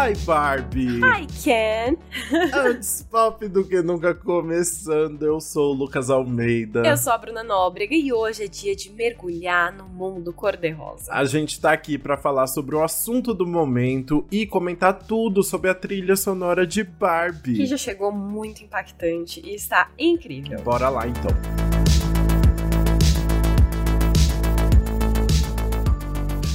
Hi, Barbie! Hi, Ken! Antes pop do que nunca começando, eu sou o Lucas Almeida. Eu sou a Bruna Nóbrega e hoje é dia de mergulhar no mundo cor-de-rosa. A gente tá aqui para falar sobre o assunto do momento e comentar tudo sobre a trilha sonora de Barbie. Que já chegou muito impactante e está incrível. Bora lá então.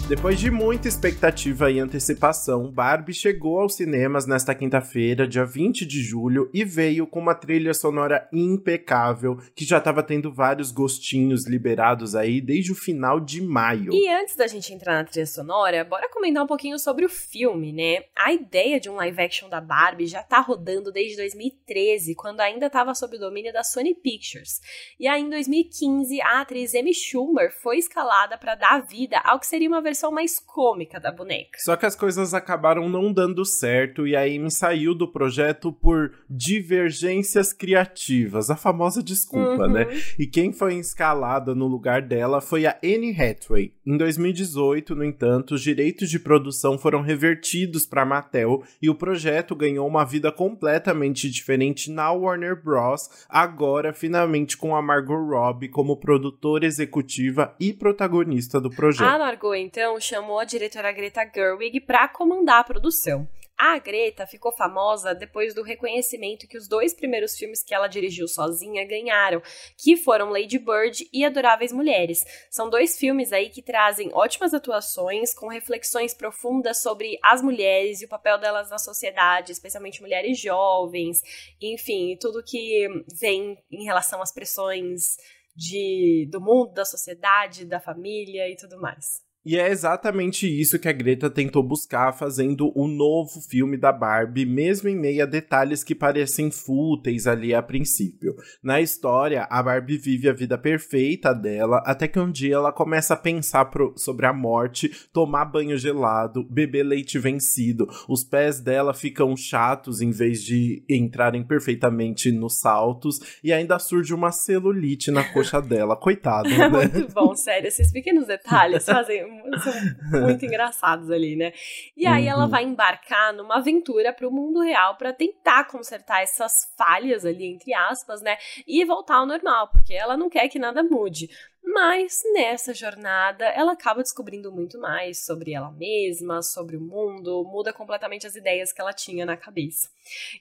Depois de muita expectativa e antecipação, Barbie chegou aos cinemas nesta quinta-feira, dia 20 de julho, e veio com uma trilha sonora impecável, que já estava tendo vários gostinhos liberados aí desde o final de maio. E antes da gente entrar na trilha sonora, bora comentar um pouquinho sobre o filme, né? A ideia de um live action da Barbie já tá rodando desde 2013, quando ainda estava sob o domínio da Sony Pictures. E aí em 2015, a atriz Amy Schumer foi escalada para dar vida ao que seria uma versão versão mais cômica da boneca. Só que as coisas acabaram não dando certo e a Amy saiu do projeto por divergências criativas, a famosa desculpa, uhum. né? E quem foi escalada no lugar dela foi a Anne Hathaway. Em 2018, no entanto, os direitos de produção foram revertidos para Mattel e o projeto ganhou uma vida completamente diferente na Warner Bros. Agora, finalmente, com a Margot Robbie como produtora executiva e protagonista do projeto. A Margot, então, então chamou a diretora Greta Gerwig para comandar a produção. A Greta ficou famosa depois do reconhecimento que os dois primeiros filmes que ela dirigiu sozinha ganharam, que foram Lady Bird e Adoráveis Mulheres. São dois filmes aí que trazem ótimas atuações, com reflexões profundas sobre as mulheres e o papel delas na sociedade, especialmente mulheres jovens, enfim, tudo que vem em relação às pressões de, do mundo, da sociedade, da família e tudo mais. E é exatamente isso que a Greta tentou buscar fazendo o novo filme da Barbie, mesmo em meio a detalhes que parecem fúteis ali a princípio. Na história, a Barbie vive a vida perfeita dela, até que um dia ela começa a pensar pro, sobre a morte, tomar banho gelado, beber leite vencido. Os pés dela ficam chatos em vez de entrarem perfeitamente nos saltos, e ainda surge uma celulite na coxa dela. Coitado, né? Muito bom, sério. Esses pequenos detalhes fazem são muito engraçados ali, né? E aí uhum. ela vai embarcar numa aventura para o mundo real para tentar consertar essas falhas ali, entre aspas, né? E voltar ao normal, porque ela não quer que nada mude. Mas nessa jornada ela acaba descobrindo muito mais sobre ela mesma, sobre o mundo, muda completamente as ideias que ela tinha na cabeça.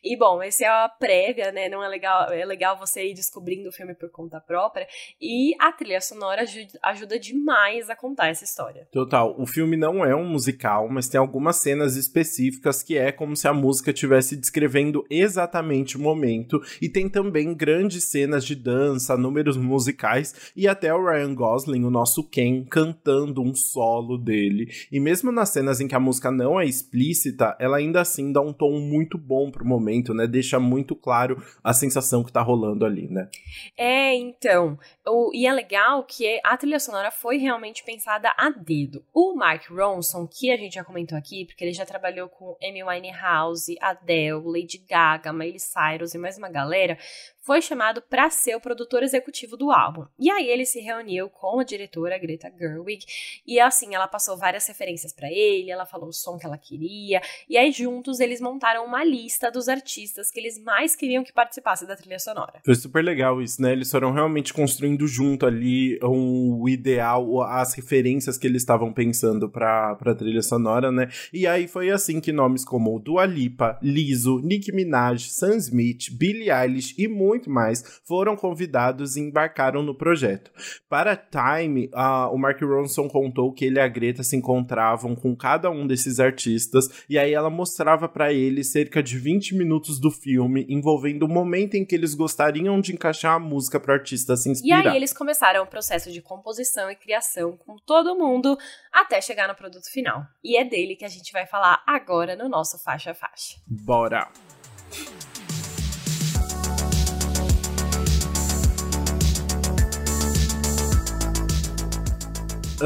E bom, esse é a prévia, né? Não é legal, é legal você ir descobrindo o filme por conta própria e a trilha sonora ajuda, ajuda demais a contar essa história. Total, o filme não é um musical, mas tem algumas cenas específicas que é como se a música estivesse descrevendo exatamente o momento e tem também grandes cenas de dança, números musicais e até o Ryan Gosling, o nosso Ken, cantando um solo dele. E mesmo nas cenas em que a música não é explícita, ela ainda assim dá um tom muito bom pro momento, né? Deixa muito claro a sensação que tá rolando ali, né? É, então. O, e é legal que a trilha sonora foi realmente pensada a dedo. O Mark Ronson, que a gente já comentou aqui, porque ele já trabalhou com Amy Winehouse, Adele, Lady Gaga, Miley Cyrus e mais uma galera, foi chamado para ser o produtor executivo do álbum. E aí ele se reuniu com a diretora Greta Gerwig e assim ela passou várias referências para ele, ela falou o som que ela queria e aí juntos eles montaram uma lista dos artistas que eles mais queriam que participasse da trilha sonora. Foi super legal isso, né? Eles foram realmente construindo junto ali um, o ideal, as referências que eles estavam pensando para a trilha sonora, né? E aí foi assim que nomes como Dua Lipa, Lizzo, Nicki Minaj, Sam Smith, Billie Eilish e muito mais, foram convidados e embarcaram no projeto. Para Time, uh, o Mark Ronson contou que ele e a Greta se encontravam com cada um desses artistas e aí ela mostrava para ele cerca de 20 minutos do filme envolvendo o momento em que eles gostariam de encaixar a música para o artista se inspirar. E aí eles começaram o processo de composição e criação com todo mundo até chegar no produto final. E é dele que a gente vai falar agora no nosso faixa faixa. Bora!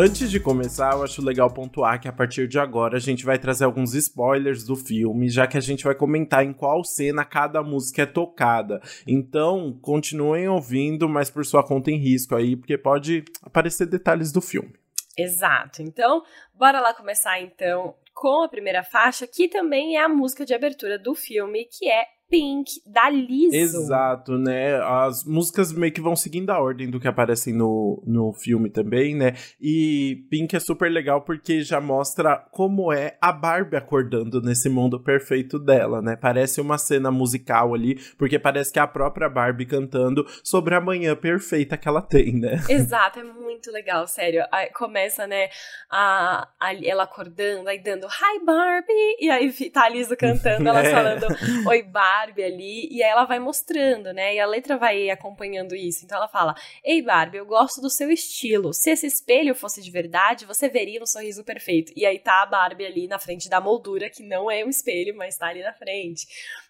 Antes de começar, eu acho legal pontuar que a partir de agora a gente vai trazer alguns spoilers do filme, já que a gente vai comentar em qual cena cada música é tocada. Então, continuem ouvindo, mas por sua conta em risco aí, porque pode aparecer detalhes do filme. Exato. Então, bora lá começar então com a primeira faixa, que também é a música de abertura do filme, que é Pink, da Lizzo. Exato, né? As músicas meio que vão seguindo a ordem do que aparecem no, no filme também, né? E Pink é super legal porque já mostra como é a Barbie acordando nesse mundo perfeito dela, né? Parece uma cena musical ali, porque parece que é a própria Barbie cantando sobre a manhã perfeita que ela tem, né? Exato, é muito legal, sério. Aí começa, né, a, a, ela acordando, aí dando Hi Barbie, e aí tá a Lizzo cantando, ela é. falando Oi Barbie Barbie ali, e aí ela vai mostrando, né? E a letra vai acompanhando isso. Então ela fala: Ei, Barbie, eu gosto do seu estilo. Se esse espelho fosse de verdade, você veria um sorriso perfeito. E aí tá a Barbie ali na frente da moldura, que não é um espelho, mas tá ali na frente.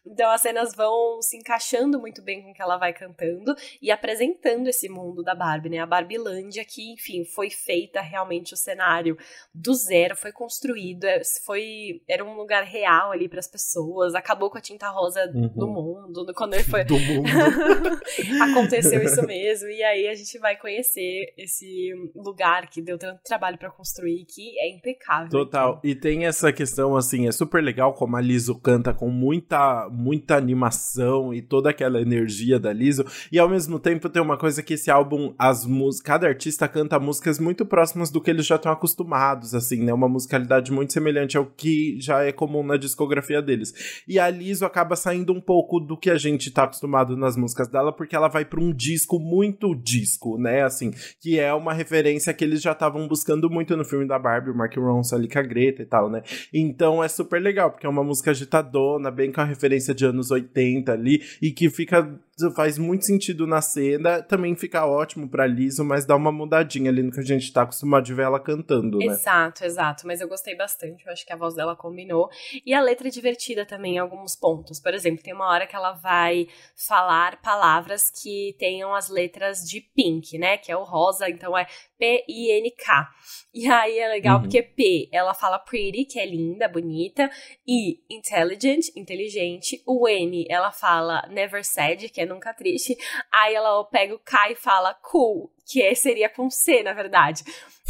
Então as cenas vão se encaixando muito bem com o que ela vai cantando e apresentando esse mundo da Barbie, né? A Barbilândia, que, enfim, foi feita realmente o cenário do zero, foi construído, é, foi era um lugar real ali para as pessoas, acabou com a tinta rosa uhum. do mundo, quando ele foi do mundo. aconteceu isso mesmo e aí a gente vai conhecer esse lugar que deu tanto trabalho para construir que é impecável. Total. E tem essa questão assim, é super legal como a Liso canta com muita muita animação e toda aquela energia da Lizzo. E ao mesmo tempo tem uma coisa que esse álbum, as músicas, cada artista canta músicas muito próximas do que eles já estão acostumados, assim, né? Uma musicalidade muito semelhante ao que já é comum na discografia deles. E a Lizzo acaba saindo um pouco do que a gente tá acostumado nas músicas dela, porque ela vai para um disco muito disco, né? Assim, que é uma referência que eles já estavam buscando muito no filme da Barbie, o Mark Ronson ali com a Greta e tal, né? Então é super legal, porque é uma música agitadona, bem com a referência de anos 80 ali e que fica faz muito sentido na cena, também fica ótimo pra Liso, mas dá uma mudadinha ali no que a gente tá acostumado de ver ela cantando, né? Exato, exato, mas eu gostei bastante, eu acho que a voz dela combinou. E a letra é divertida também em alguns pontos. Por exemplo, tem uma hora que ela vai falar palavras que tenham as letras de pink, né? Que é o rosa, então é P-I-N-K. E aí é legal uhum. porque P, ela fala pretty, que é linda, bonita, e intelligent, inteligente. O N, ela fala never sad, que é nunca triste. Aí ela pega o K e fala cool, que é, seria com C, na verdade.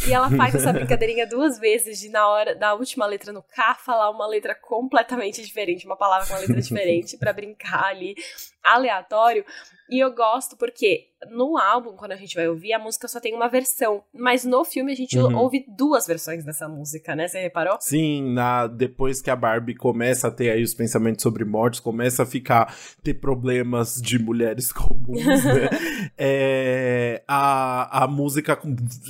E ela faz essa brincadeirinha duas vezes de na hora da última letra no K falar uma letra completamente diferente, uma palavra com uma letra diferente para brincar ali aleatório. E eu gosto porque no álbum, quando a gente vai ouvir, a música só tem uma versão. Mas no filme a gente uhum. ouve duas versões dessa música, né? Você reparou? Sim, na, depois que a Barbie começa a ter aí os pensamentos sobre mortes, começa a ficar ter problemas de mulheres comuns, né? é, a, a música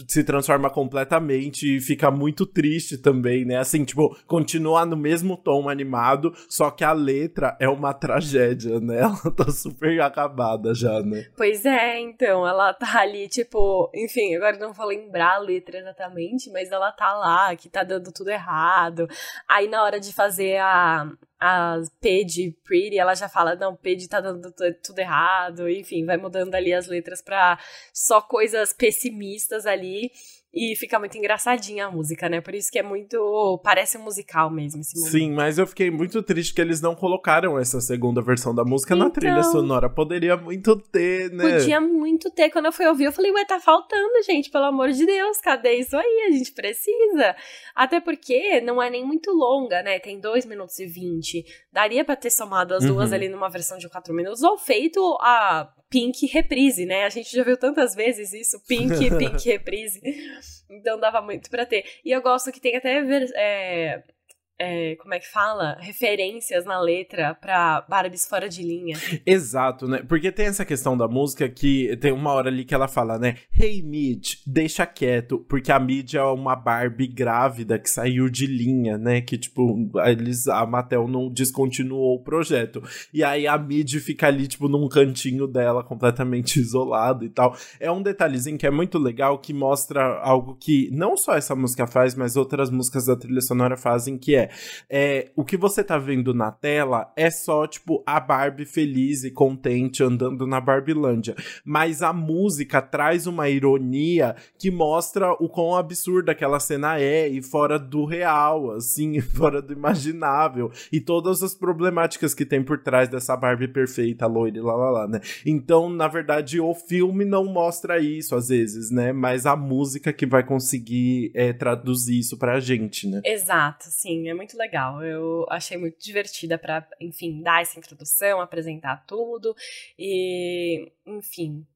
se transforma completamente e fica muito triste também, né? Assim, tipo, continua no mesmo tom animado, só que a letra é uma tragédia, né? Ela tá super acabada já, né? Pois é, então, ela tá ali, tipo, enfim, agora não vou lembrar a letra exatamente, mas ela tá lá, que tá dando tudo errado. Aí na hora de fazer a, a P de Pretty, ela já fala, não, P de tá dando tudo errado, enfim, vai mudando ali as letras pra só coisas pessimistas ali. E fica muito engraçadinha a música, né? Por isso que é muito. Parece um musical mesmo esse momento. Sim, mas eu fiquei muito triste que eles não colocaram essa segunda versão da música então, na trilha sonora. Poderia muito ter, né? Podia muito ter. Quando eu fui ouvir, eu falei, ué, tá faltando, gente, pelo amor de Deus, cadê isso aí? A gente precisa. Até porque não é nem muito longa, né? Tem 2 minutos e 20. Daria para ter somado as uhum. duas ali numa versão de 4 minutos ou feito a Pink reprise, né? A gente já viu tantas vezes isso, Pink, Pink reprise. Então dava muito para ter. E eu gosto que tem até é, é, como é que fala? Referências na letra pra Barbies fora de linha. Exato, né? Porque tem essa questão da música que tem uma hora ali que ela fala, né? Hey Mid, deixa quieto, porque a Mid é uma Barbie grávida que saiu de linha, né? Que tipo, eles, a Mattel não descontinuou o projeto. E aí a Mid fica ali, tipo, num cantinho dela, completamente isolado e tal. É um detalhezinho que é muito legal, que mostra algo que não só essa música faz, mas outras músicas da trilha sonora fazem, que é é, o que você tá vendo na tela é só, tipo, a Barbie feliz e contente andando na Barbilândia. Mas a música traz uma ironia que mostra o quão absurda aquela cena é e fora do real, assim, fora do imaginável. E todas as problemáticas que tem por trás dessa Barbie perfeita, loira e lá, lá, lá, né? Então, na verdade, o filme não mostra isso às vezes, né? Mas a música que vai conseguir é, traduzir isso pra gente, né? Exato, sim. É muito legal. Eu achei muito divertida para, enfim, dar essa introdução, apresentar tudo e, enfim,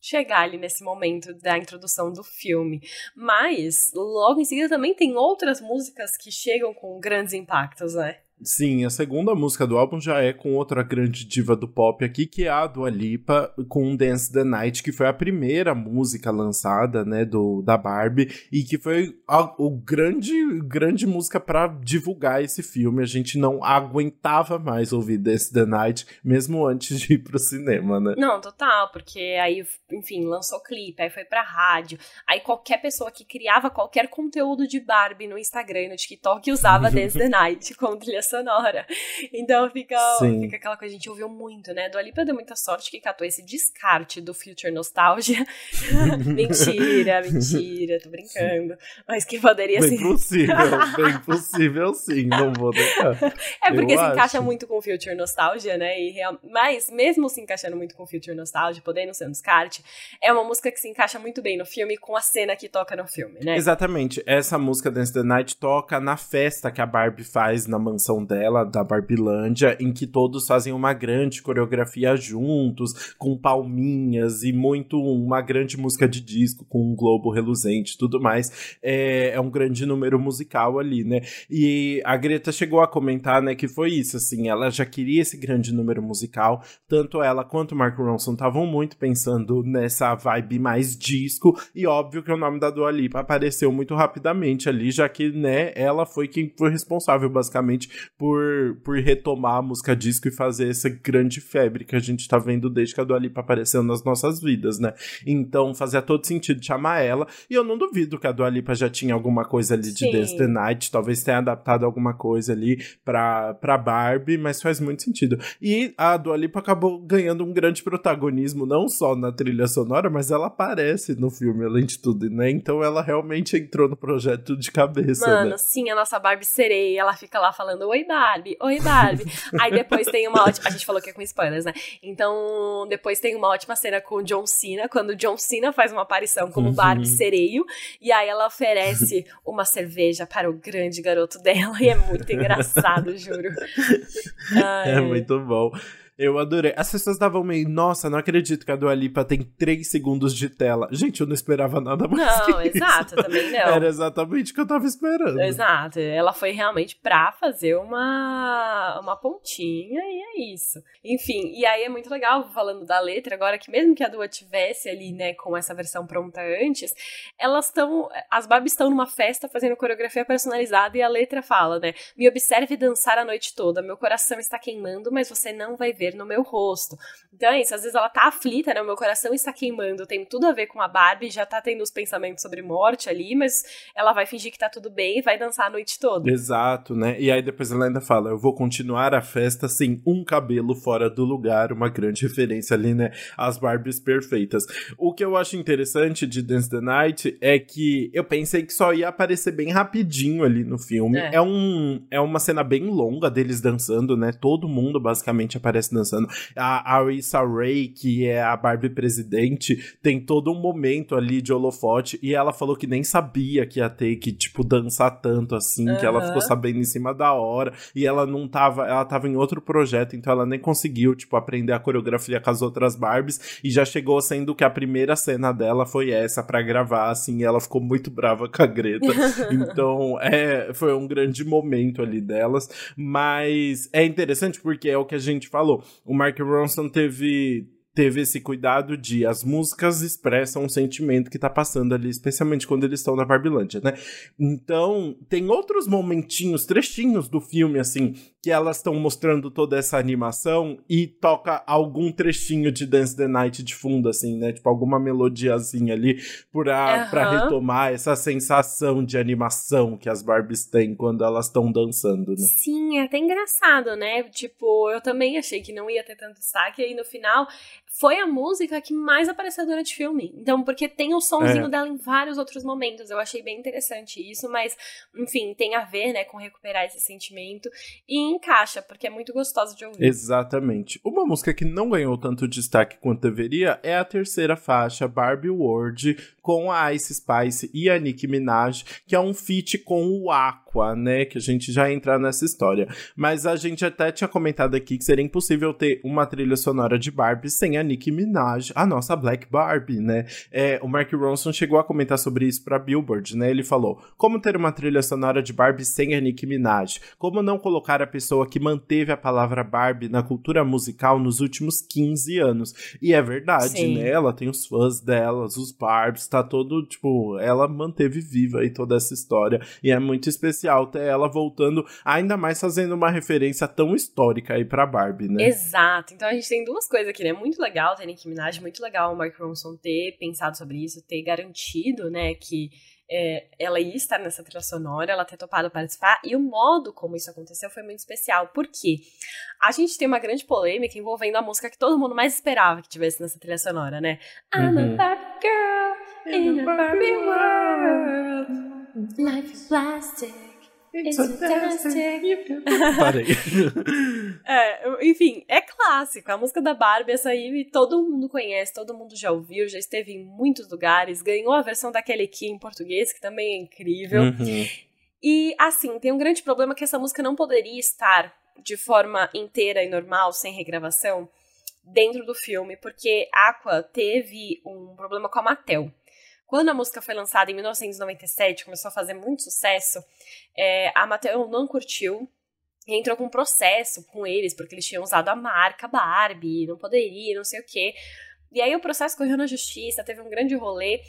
chegar ali nesse momento da introdução do filme. Mas, logo em seguida também tem outras músicas que chegam com grandes impactos, né? Sim, a segunda música do álbum já é com outra grande diva do pop aqui, que é a Dua Lipa, com Dance the Night, que foi a primeira música lançada, né, do, da Barbie, e que foi a o grande, grande música para divulgar esse filme. A gente não aguentava mais ouvir Dance the Night, mesmo antes de ir pro cinema, né? Não, total, porque aí, enfim, lançou clipe, aí foi pra rádio, aí qualquer pessoa que criava qualquer conteúdo de Barbie no Instagram e no TikTok usava Dance the Night como trilha sonora. Então fica, fica aquela coisa, a gente ouviu muito, né? Do Alipa deu muita sorte que catou esse descarte do Future Nostalgia. mentira, mentira, tô brincando. Mas que poderia bem ser. Possível, bem possível sim, não vou deixar. É porque Eu se acho. encaixa muito com Future Nostalgia, né? E real... Mas mesmo se encaixando muito com Future Nostalgia, podendo ser um descarte, é uma música que se encaixa muito bem no filme com a cena que toca no filme, né? Exatamente. Essa música Dance the Night toca na festa que a Barbie faz na mansão dela, da Barbilândia, em que todos fazem uma grande coreografia juntos, com palminhas e muito uma grande música de disco, com um globo reluzente tudo mais. É, é um grande número musical ali, né? E a Greta chegou a comentar, né, que foi isso, assim, ela já queria esse grande número musical, tanto ela quanto o Mark Ronson estavam muito pensando nessa vibe mais disco, e óbvio que o nome da Dua Lipa apareceu muito rapidamente ali, já que, né, ela foi quem foi responsável, basicamente, por, por retomar a música disco e fazer essa grande febre que a gente tá vendo desde que a Dua Lipa apareceu nas nossas vidas, né? Então fazia todo sentido chamar ela. E eu não duvido que a Dua Lipa já tinha alguma coisa ali de Sim. Dance the Night, talvez tenha adaptado alguma coisa ali pra, pra Barbie, mas faz muito sentido. E a Dua Lipa acabou ganhando um grande protagonismo, não só na trilha sonora, mas ela aparece no filme, além de tudo, né? Então ela realmente entrou no projeto de cabeça. Mano, né? sim, a nossa Barbie sereia, ela fica lá falando: Oi, Barbie, oi, Barbie. Aí depois tem uma ótima. A gente falou que é com spoilers, né? Então, depois tem uma ótima cena com o John Cena, quando o John Cena faz uma aparição como uhum. Barbie sereio. E aí ela oferece uma cerveja para o grande garoto dela. E é muito engraçado, juro. Ai. É muito bom. Eu adorei. As pessoas davam meio, nossa, não acredito que a Dua Lipa tem 3 segundos de tela. Gente, eu não esperava nada mais. Não, exato, também não. Era exatamente o que eu tava esperando. Exato. Ela foi realmente pra fazer uma, uma pontinha e é isso. Enfim, e aí é muito legal falando da letra, agora que mesmo que a Dua tivesse ali, né, com essa versão pronta antes, elas estão. As Barbies estão numa festa fazendo coreografia personalizada e a letra fala, né? Me observe dançar a noite toda. Meu coração está queimando, mas você não vai ver no meu rosto. Então é isso, às vezes ela tá aflita, né? O meu coração está queimando, tem tudo a ver com a Barbie, já tá tendo os pensamentos sobre morte ali, mas ela vai fingir que tá tudo bem e vai dançar a noite toda. Exato, né? E aí depois ela ainda fala: eu vou continuar a festa sem um cabelo fora do lugar, uma grande referência ali, né? As Barbies perfeitas. O que eu acho interessante de Dance the Night é que eu pensei que só ia aparecer bem rapidinho ali no filme. É, é um, é uma cena bem longa deles dançando, né? Todo mundo basicamente aparece dançando. A Arisa Ray, que é a Barbie presidente, tem todo um momento ali de holofote e ela falou que nem sabia que ia ter que, tipo, dançar tanto assim, uhum. que ela ficou sabendo em cima da hora e ela não tava, ela tava em outro projeto, então ela nem conseguiu, tipo, aprender a coreografia com as outras Barbies e já chegou sendo que a primeira cena dela foi essa para gravar, assim, e ela ficou muito brava com a Greta. então, é, foi um grande momento ali delas, mas é interessante porque é o que a gente falou o Mark Ronson teve teve esse cuidado de as músicas expressam um sentimento que tá passando ali, especialmente quando eles estão na Barbilândia, né? Então, tem outros momentinhos, trechinhos do filme, assim, que elas estão mostrando toda essa animação e toca algum trechinho de Dance the Night de fundo, assim, né? Tipo, alguma melodiazinha ali pra, uhum. pra retomar essa sensação de animação que as Barbies têm quando elas estão dançando, né? Sim, é até engraçado, né? Tipo, eu também achei que não ia ter tanto destaque, e aí no final foi a música que mais apareceu durante o filme. Então, porque tem o sonzinho é. dela em vários outros momentos. Eu achei bem interessante isso, mas, enfim, tem a ver, né, com recuperar esse sentimento e encaixa, porque é muito gostoso de ouvir. Exatamente. Uma música que não ganhou tanto destaque quanto deveria é a terceira faixa, Barbie World, com a Ice Spice e a Nicki Minaj, que é um feat com o Aqua Aqua, né? Que a gente já entra nessa história. Mas a gente até tinha comentado aqui que seria impossível ter uma trilha sonora de Barbie sem a Nicki Minaj, a nossa Black Barbie, né? É, o Mark Ronson chegou a comentar sobre isso pra Billboard, né? Ele falou: como ter uma trilha sonora de Barbie sem a Nicki Minaj? Como não colocar a pessoa que manteve a palavra Barbie na cultura musical nos últimos 15 anos? E é verdade, Sim. né? Ela tem os fãs delas, os Barbies, tá todo, tipo, ela manteve viva aí toda essa história. E é muito especial ter ela voltando, ainda mais fazendo uma referência tão histórica aí pra Barbie, né? Exato. Então a gente tem duas coisas aqui, né? Muito legal ter Nicki Minaj, muito legal o Mark Ronson ter pensado sobre isso, ter garantido, né, que é, ela ia estar nessa trilha sonora, ela ter topado participar, e o modo como isso aconteceu foi muito especial, porque a gente tem uma grande polêmica envolvendo a música que todo mundo mais esperava que tivesse nessa trilha sonora, né? I'm a uhum. Barbie girl in a Barbie world. Life is plastic. It's fantastic. Parei. é, enfim, é clássico. A música da Barbie, essa aí todo mundo conhece, todo mundo já ouviu, já esteve em muitos lugares, ganhou a versão da Kelly Key em português, que também é incrível. Uhum. E, assim, tem um grande problema que essa música não poderia estar de forma inteira e normal, sem regravação, dentro do filme, porque Aqua teve um problema com a Mattel. Quando a música foi lançada em 1997, começou a fazer muito sucesso, é, a Mattel não curtiu e entrou com um processo com eles, porque eles tinham usado a marca Barbie, não poderia, não sei o quê. E aí o processo correu na justiça, teve um grande rolê.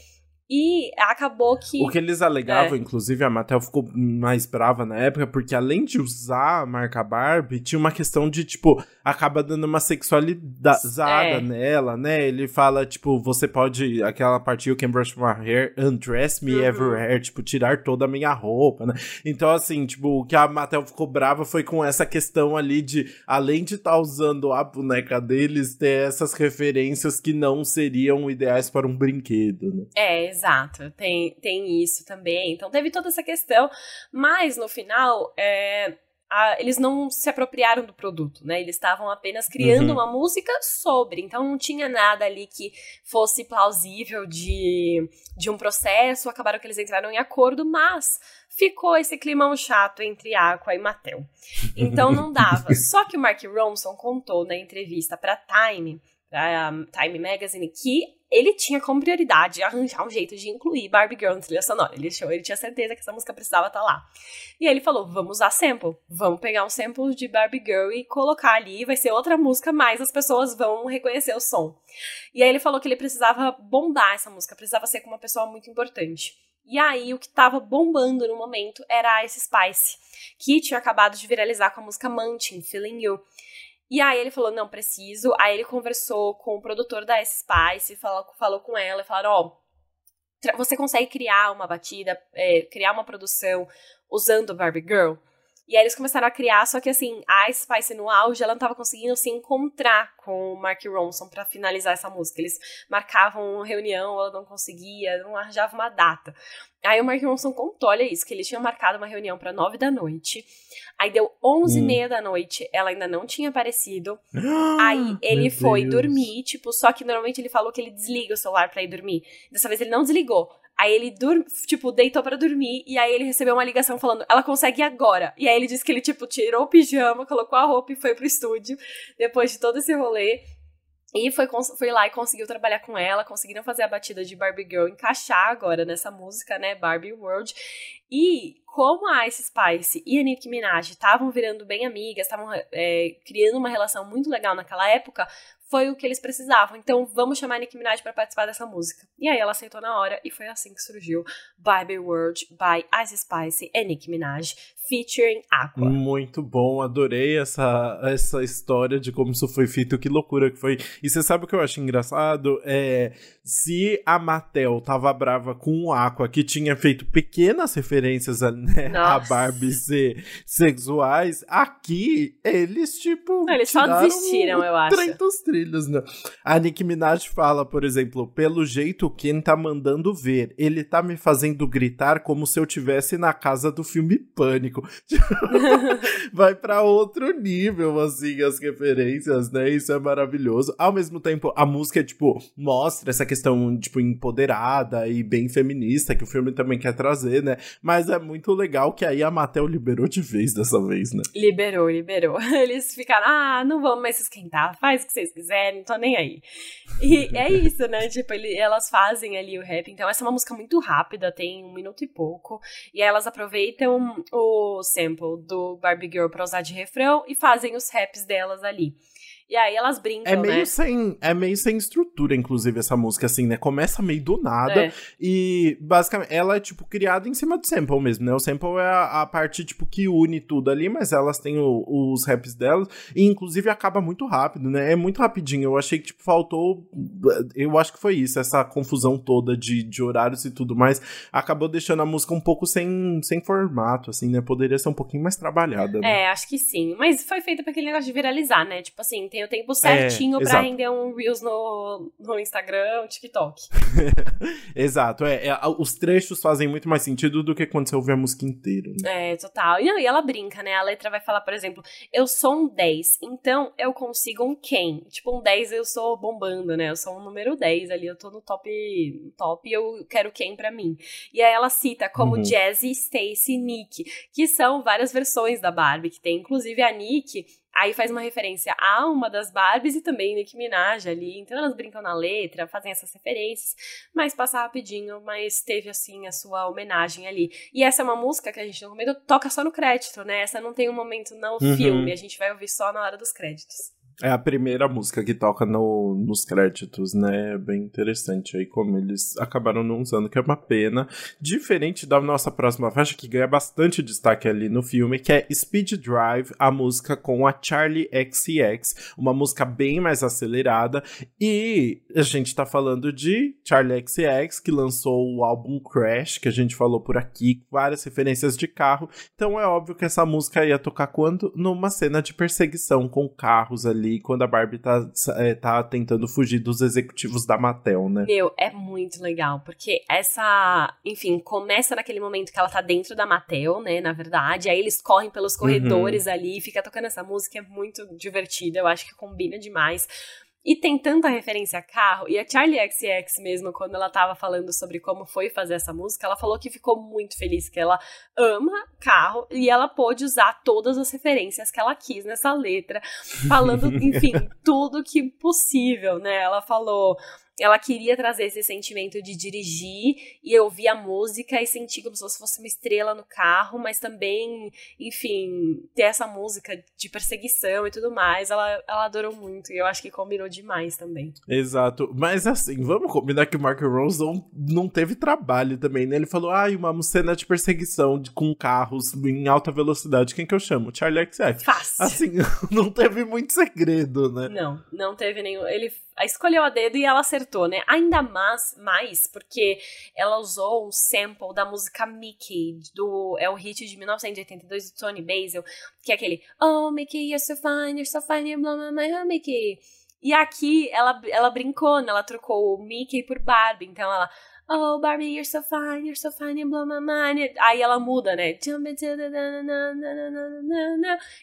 E acabou que. O que eles alegavam, é. inclusive, a Mattel ficou mais brava na época, porque além de usar a marca Barbie, tinha uma questão de, tipo, acaba dando uma sexualizada é. nela, né? Ele fala, tipo, você pode. Aquela parte, you can brush my hair, undress me uhum. everywhere, tipo, tirar toda a minha roupa, né? Então, assim, tipo, o que a Mattel ficou brava foi com essa questão ali de, além de estar tá usando a boneca deles, ter essas referências que não seriam ideais para um brinquedo, né? É, Exato, tem, tem isso também. Então teve toda essa questão, mas no final é, a, eles não se apropriaram do produto, né? Eles estavam apenas criando uhum. uma música sobre, então não tinha nada ali que fosse plausível de, de um processo. Acabaram que eles entraram em acordo, mas ficou esse climão chato entre Aqua e Mattel. Então não dava. Só que o Mark Ronson contou na entrevista para Time, para Time Magazine, que ele tinha como prioridade arranjar um jeito de incluir Barbie Girl na trilha sonora. Ele, achou, ele tinha certeza que essa música precisava estar tá lá. E aí ele falou: vamos usar sample. Vamos pegar um sample de Barbie Girl e colocar ali. Vai ser outra música, mas as pessoas vão reconhecer o som. E aí ele falou que ele precisava bombar essa música, precisava ser com uma pessoa muito importante. E aí, o que tava bombando no momento era Ice Spice, que tinha acabado de viralizar com a música Munching, Feeling You. E aí ele falou, não, preciso. Aí ele conversou com o produtor da S-Spice, falou, falou com ela e falaram, ó, oh, você consegue criar uma batida, é, criar uma produção usando Barbie Girl? E aí eles começaram a criar, só que assim, a Spice no auge, ela não tava conseguindo se encontrar com o Mark Ronson para finalizar essa música. Eles marcavam uma reunião, ela não conseguia, não arranjava uma data. Aí o Mark Ronson contou, olha isso, que ele tinha marcado uma reunião para nove da noite. Aí deu onze e hum. meia da noite, ela ainda não tinha aparecido. Aí ele foi Deus. dormir, tipo, só que normalmente ele falou que ele desliga o celular para ir dormir. Dessa vez ele não desligou. Aí ele, tipo, deitou para dormir e aí ele recebeu uma ligação falando, ela consegue agora. E aí ele disse que ele, tipo, tirou o pijama, colocou a roupa e foi pro estúdio depois de todo esse rolê. E foi, foi lá e conseguiu trabalhar com ela, conseguiram fazer a batida de Barbie Girl encaixar agora nessa música, né, Barbie World. E como a Ice Spice e a Nicki Minaj estavam virando bem amigas, estavam é, criando uma relação muito legal naquela época, foi o que eles precisavam. Então vamos chamar a Nicki Minaj para participar dessa música. E aí ela aceitou na hora e foi assim que surgiu Barbie World by Ice Spice e Nicki Minaj featuring Aqua. Muito bom, adorei essa, essa história de como isso foi feito, que loucura que foi. E você sabe o que eu acho engraçado? É, se a Mattel tava brava com o Aqua, que tinha feito pequenas referências né, a Barbie ser sexuais, aqui eles, tipo. Não, eles só desistiram, eu acho. Trem brilhos, né? A Nicki Minaj fala, por exemplo, pelo jeito Ken tá mandando ver, ele tá me fazendo gritar como se eu tivesse na casa do filme Pânico. Vai para outro nível, assim, as referências, né? Isso é maravilhoso. Ao mesmo tempo, a música, tipo, mostra essa questão, tipo, empoderada e bem feminista que o filme também quer trazer, né? Mas é muito legal que aí a Mattel liberou de vez dessa vez, né? Liberou, liberou. Eles ficaram, ah, não vamos mais esquentar, faz o que vocês quiserem, não tô nem aí. E é isso, né? Tipo, ele, elas fazem ali o rap. Então, essa é uma música muito rápida, tem um minuto e pouco. E aí elas aproveitam o sample do Barbie Girl pra usar de refrão e fazem os raps delas ali. E aí elas brincam, é meio né? Sem, é meio sem estrutura, inclusive, essa música, assim, né? Começa meio do nada. É. E, basicamente, ela é, tipo, criada em cima do sample mesmo, né? O sample é a, a parte, tipo, que une tudo ali, mas elas têm o, os raps delas. E, inclusive, acaba muito rápido, né? É muito rapidinho. Eu achei que, tipo, faltou... Eu acho que foi isso, essa confusão toda de, de horários e tudo mais. Acabou deixando a música um pouco sem, sem formato, assim, né? Poderia ser um pouquinho mais trabalhada, né? É, acho que sim. Mas foi feita pra aquele negócio de viralizar, né? Tipo assim, tem o tempo certinho É, pra exato. render um Reels no, no Instagram, TikTok. Exato, é, é, Os trechos fazem muito mais sentido do que quando você ouve a música inteira, né? É, total. E, não, e ela brinca, né? A letra vai falar, por exemplo, eu sou um 10, então eu consigo um quem. Tipo, um 10 eu sou bombando, né? Eu sou um número 10 ali, eu tô no top, top e eu quero quem pra mim. E aí ela cita como Uhum. Jazzy, Stacy, Nick, que são várias versões da Barbie, que tem inclusive a Nick. Aí faz uma referência a uma das Barbies e também Nicki Minaj ali. Então elas brincam na letra, fazem essas referências, mas passa rapidinho, mas teve assim a sua homenagem ali. E essa é uma música que a gente não comentou, toca só no crédito, né? Essa não tem um momento no Uhum. filme, a gente vai ouvir só na hora dos créditos. É a primeira música que toca no, nos créditos, né? É bem interessante aí como eles acabaram não usando, que é uma pena. Diferente da nossa próxima faixa, que ganha bastante destaque ali no filme, que é Speed Drive, a música com a Charlie XCX, uma música bem mais acelerada. E a gente tá falando de Charlie XCX, que lançou o álbum Crash, que a gente falou por aqui, várias referências de carro. Então é óbvio que essa música ia tocar quando? Numa cena de perseguição com carros ali, quando a Barbie tá, é, tá tentando fugir dos executivos da Mattel, né? Meu, é muito legal, porque essa, enfim, começa naquele momento que ela tá dentro da Mattel, né, na verdade, aí eles correm pelos corredores ali, fica tocando essa música, é muito divertida, eu acho que combina demais. E tem tanta referência a carro, e a Charlie XX mesmo, quando ela tava falando sobre como foi fazer essa música, ela falou que ficou muito feliz, que ela ama carro, e ela pôde usar todas as referências que ela quis nessa letra, falando, enfim, tudo que possível, né? Ela falou ela queria trazer esse sentimento de dirigir e ouvir a música e sentir como se fosse uma estrela no carro, mas também, enfim, ter essa música de perseguição e tudo mais. Ela, ela adorou muito e eu acho que combinou demais também. Exato. Mas assim, vamos combinar que o Mark Rose não, não teve trabalho também, né? Ele falou, ai, uma cena de perseguição de, com carros em alta velocidade. Quem que eu chamo? Charlie XX. Fácil. Assim, não teve muito segredo, né? Não, não teve nenhum. Ele escolheu a dedo e ela acertou, né? Ainda mais, mais porque ela usou um sample da música Mickey, do, é o hit de 1982 do Tony Basil, que é aquele Oh, Mickey, you're so fine, you're so fine, you blow my mind, oh, Mickey. E aqui ela, ela brincou, né? Ela trocou o Mickey por Barbie, então ela Oh, Barbie, you're so fine, you're so fine, you blow my mind. Aí ela muda, né?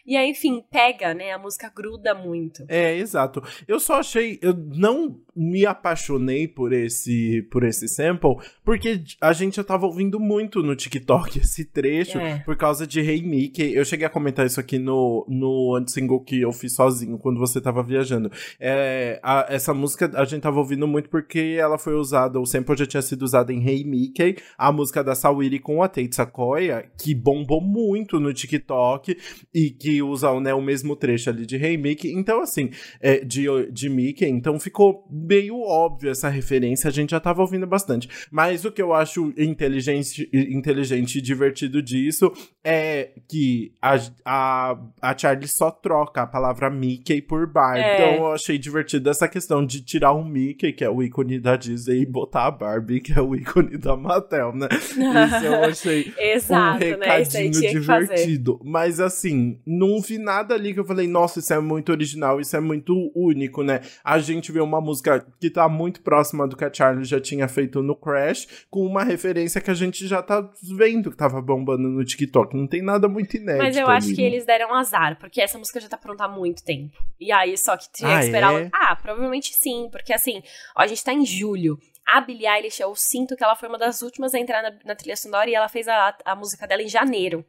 E aí, enfim, pega, né? A música gruda muito. É, exato. Eu só achei. Eu não me apaixonei por esse, por esse sample, porque a gente já tava ouvindo muito no TikTok esse trecho, É. por causa de Hey Mickey. Eu cheguei a comentar isso aqui no, no single que eu fiz sozinho, quando você tava viajando. É, a- essa música a gente tava ouvindo muito porque ela foi usada, o sample já tinha sido usado em Hey Mickey, a música da Sawiri com a Tate Sakoya, que bombou muito no TikTok e que usa né, o mesmo trecho ali de Hey Mickey. Então, assim, é, de, de Mickey, então ficou meio óbvio essa referência, a gente já tava ouvindo bastante. Mas o que eu acho inteligente, inteligente e divertido disso é que a, a, a Charlie só troca a palavra Mickey por Barbie. É. Então eu achei divertido essa questão de tirar o Mickey, que é o ícone da Disney, e botar a Barbie, que é o ícone da Mattel, né? Isso eu achei Exato, um né? Recadinho fazer. divertido. Mas assim, não vi nada ali que eu falei, nossa, isso é muito original, isso é muito único, né? A gente vê uma música que tá muito próxima do que a Charlie já tinha feito no Crash, com uma referência que a gente já tá vendo que tava bombando no TikTok. Não tem nada muito inédito. Mas eu acho ali, que né? eles deram azar, porque essa música já tá pronta há muito tempo. E aí, só que tinha Ah, que esperar. é? Ah, provavelmente sim, porque assim, ó, a gente tá em julho. A Billie Eilish, eu sinto que ela foi uma das últimas a entrar na, na trilha sonora e ela fez a, a música dela em janeiro.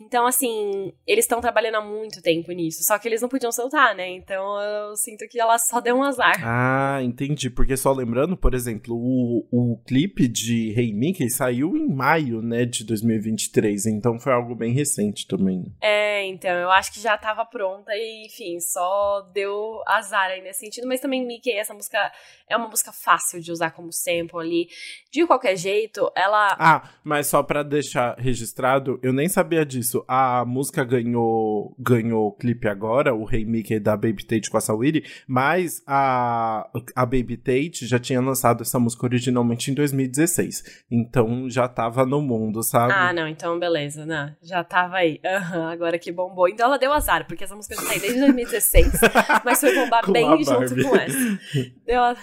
Então, assim, eles estão trabalhando há muito tempo nisso, só que eles não podiam soltar, né? Então eu sinto que ela só deu um azar. Ah, entendi. Porque só lembrando, por exemplo, o, o clipe de Hey Mickey saiu em maio, né, de 2023. Então foi algo bem recente também. É, então, eu acho que já tava pronta e, enfim, só deu azar aí nesse sentido. Mas também, Mickey, essa música é uma música fácil de usar como sample ali. De qualquer jeito, ela. Ah, mas só pra deixar registrado, eu nem sabia disso. A música ganhou ganhou clipe agora, o Hey Mickey da Baby Tate com a Sawiri, mas a, a Baby Tate já tinha lançado essa música originalmente em 2016. Então já tava no mundo, sabe? Ah, não, então beleza, né? Já tava aí. Aham, agora que bombou. Então ela deu azar, porque essa música já tá aí desde 2016, mas foi bombar bem junto com essa. Deu a-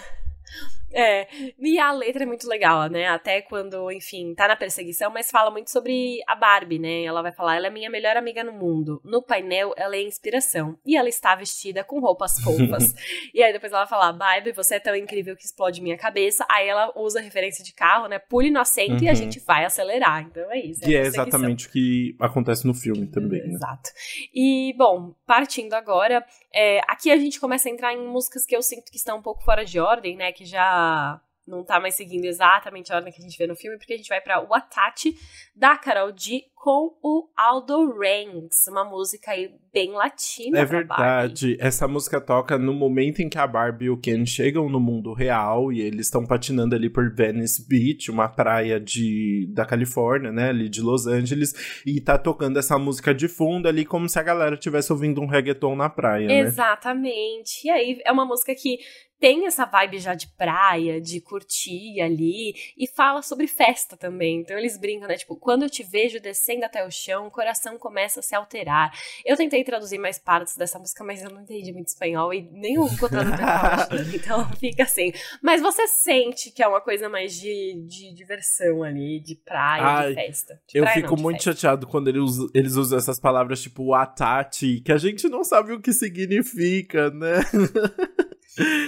É, e a letra é muito legal, né? Até quando, enfim, tá na perseguição, mas fala muito sobre a Barbie, né? Ela vai falar: ela é minha melhor amiga no mundo. No painel, ela é inspiração. E ela está vestida com roupas fofas. e aí depois ela vai falar: Barbie, você é tão incrível que explode minha cabeça. Aí ela usa referência de carro, né? Pule no assento e a Uhum. gente vai acelerar. Então é isso. Que é perseguição. exatamente o que acontece no filme também, né? Exato. E, bom, partindo agora, é, aqui a gente começa a entrar em músicas que eu sinto que estão um pouco fora de ordem, né? Que já não tá mais seguindo exatamente a ordem que a gente vê no filme, porque a gente vai pra Watati, da Carol D, com o Aldo Ranks, uma música aí bem latina É verdade. Essa música toca no momento em que a Barbie e o Ken chegam no mundo real e eles estão patinando ali por Venice Beach, uma praia de, da Califórnia, né? Ali de Los Angeles. E tá tocando essa música de fundo ali como se a galera estivesse ouvindo um reggaeton na praia, né? Exatamente. E aí é uma música que tem essa vibe já de praia, de curtir ali, e fala sobre festa também. Então eles brincam, né? Tipo, quando eu te vejo descendo até o chão, o coração começa a se alterar. Eu tentei traduzir mais partes dessa música, mas eu não entendi muito espanhol e nem o tradutor tava achando, então fica assim. Mas você sente que é uma coisa mais de, de diversão ali, de praia, Ai, de festa. De Eu praia fico não, muito festa. chateado quando eles, usam- eles usam essas palavras tipo atati, que a gente não sabe o que significa, né?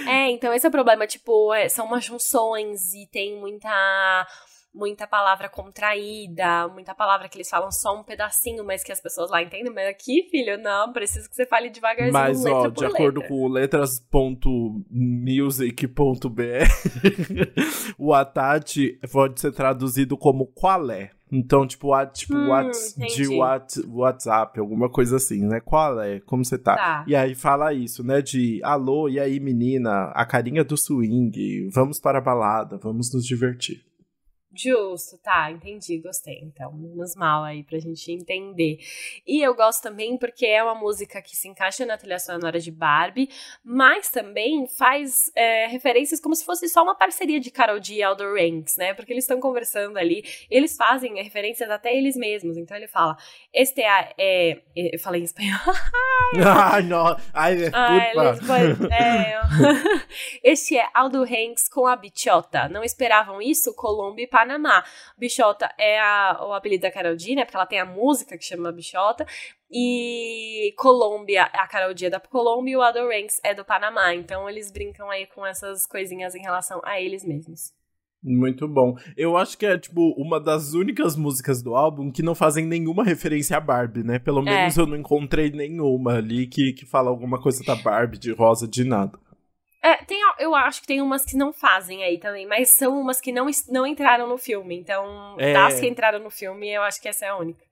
É, então esse é o problema, tipo, é, são umas junções e tem muita muita palavra contraída, muita palavra que eles falam só um pedacinho, mas que as pessoas lá entendem, mas aqui, filho, não, preciso que você fale devagarzinho, Mas, ó, de acordo letra. com o letras.music.br, o Atati pode ser traduzido como qual é. Então, tipo, what, tipo Hum, whats, de what, WhatsApp, alguma coisa assim, né? Qual é? Como você tá? Tá. E aí fala isso, né? De alô, e aí, menina, a carinha do swing, vamos para a balada, vamos nos divertir. Justo, tá, entendi, gostei. Então, menos mal aí pra gente entender. E eu gosto também porque é uma música que se encaixa na trilha sonora de Barbie, mas também faz é, referências como se fosse só uma parceria de Carol D e Aldo Ranks, né? Porque eles estão conversando ali, eles fazem referências até eles mesmos. Então ele fala: Este é. é eu falei em espanhol. Ai, não. Ai, desculpa. foi- é. Este é Aldo Hanks com a Bichota. Não esperavam isso? Colômbia e Panamá. Bichota é a- o apelido da Carol D, né? Porque ela tem a música que chama Bichota. E Colômbia, a Carol D é da Colômbia e o Aldo Hanks é do Panamá. Então eles brincam aí com essas coisinhas em relação a eles mesmos. Muito bom. Eu acho que é, tipo, uma das únicas músicas do álbum que não fazem nenhuma referência a Barbie, né? Pelo É. menos eu não encontrei nenhuma ali que, que fala alguma coisa da Barbie, de rosa, de nada. É, tem, eu acho que tem umas que não fazem aí também, mas são umas que não, não entraram no filme. Então, É. das que entraram no filme, eu acho que essa é a única.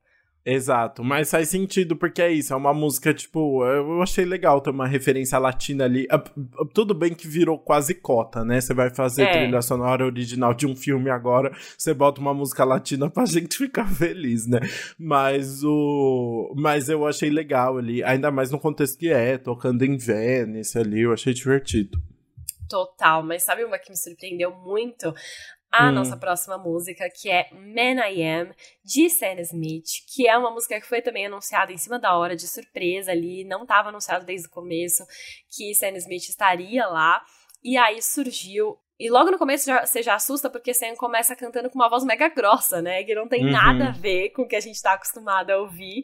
Exato, mas faz sentido porque é isso, é uma música, tipo, eu achei legal ter uma referência latina ali. Ah, p- Tudo bem que virou quase cota, né? Você vai fazer É. trilha sonora original de um filme agora, você bota uma música latina pra gente ficar feliz, né? Mas o. Mas eu achei legal ali, ainda mais no contexto que é, tocando em Venice ali, eu achei divertido. Total, mas sabe uma que me surpreendeu muito? A hum. nossa próxima música, que é Man I Am, de Sam Smith, que é uma música que foi também anunciada em cima da hora, de surpresa ali, não estava anunciado desde o começo que Sam Smith estaria lá. E aí surgiu e logo no começo já, você já assusta porque Sam começa cantando com uma voz mega grossa, né? Que não tem uhum. nada a ver com o que a gente tá acostumado a ouvir.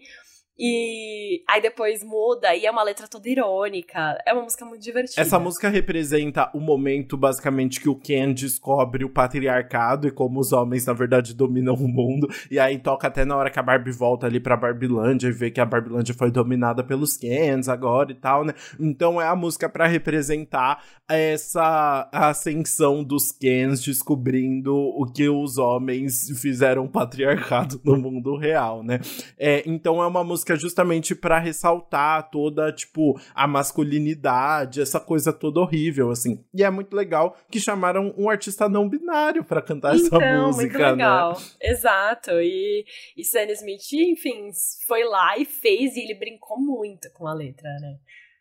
E aí depois muda e é uma letra toda irônica. É uma música muito divertida. Essa música representa o momento, basicamente, que o Ken descobre o patriarcado e como os homens, na verdade, dominam o mundo. E aí toca até na hora que a Barbie volta ali pra Barbilândia e vê que a Barbilândia foi dominada pelos Kens agora e tal, né? Então é a música para representar essa ascensão dos Kens descobrindo o que os homens fizeram patriarcado no mundo real, né? É, então é uma música música justamente para ressaltar toda, tipo, a masculinidade, essa coisa toda horrível, assim. E é muito legal que chamaram um artista não binário para cantar então, essa música, muito legal. Né? Exato. E, e Sam Smith, enfim, foi lá e fez e ele brincou muito com a letra, né?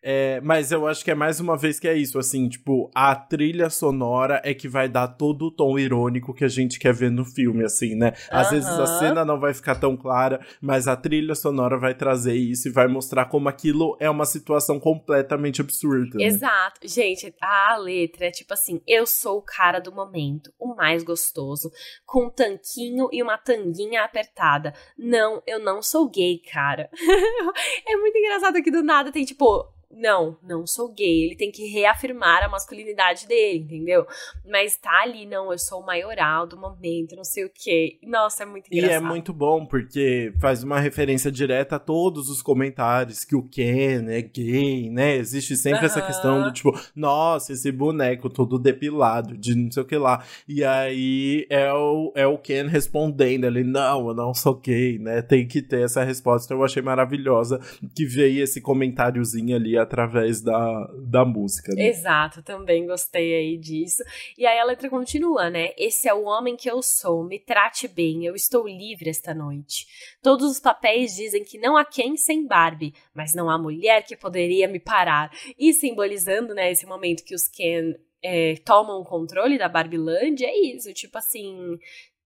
É, mas eu acho que é mais uma vez que é isso, assim, tipo, a trilha sonora é que vai dar todo o tom irônico que a gente quer ver no filme, assim, né? Às vezes a cena não vai ficar tão clara, mas a trilha sonora vai trazer isso e vai mostrar como aquilo é uma situação completamente absurda. Né? Exato. Gente, a letra é tipo assim: eu sou o cara do momento, o mais gostoso, com um tanquinho e uma tanguinha apertada. Não, eu não sou gay, cara. é muito engraçado aqui do nada, tem tipo não, não sou gay. Ele tem que reafirmar a masculinidade dele, entendeu? Mas tá ali, não, eu sou o maioral do momento, não sei o quê. Nossa, é muito engraçado. E é muito bom, porque faz uma referência direta a todos os comentários que o Ken é gay, né? Existe sempre uhum. essa questão do tipo, nossa, esse boneco todo depilado, de não sei o que lá. E aí é o, é o Ken respondendo ele, não, eu não sou gay, né? Tem que ter essa resposta. Eu achei maravilhosa que veio esse comentáriozinho ali através da, da música. Né? Exato, também gostei aí disso. E aí a letra continua, né? Esse é o homem que eu sou, me trate bem, eu estou livre esta noite. Todos os papéis dizem que não há quem sem Barbie, mas não há mulher que poderia me parar. E simbolizando, né, esse momento que os Ken é, tomam o controle da Barbilândia, é isso, tipo assim,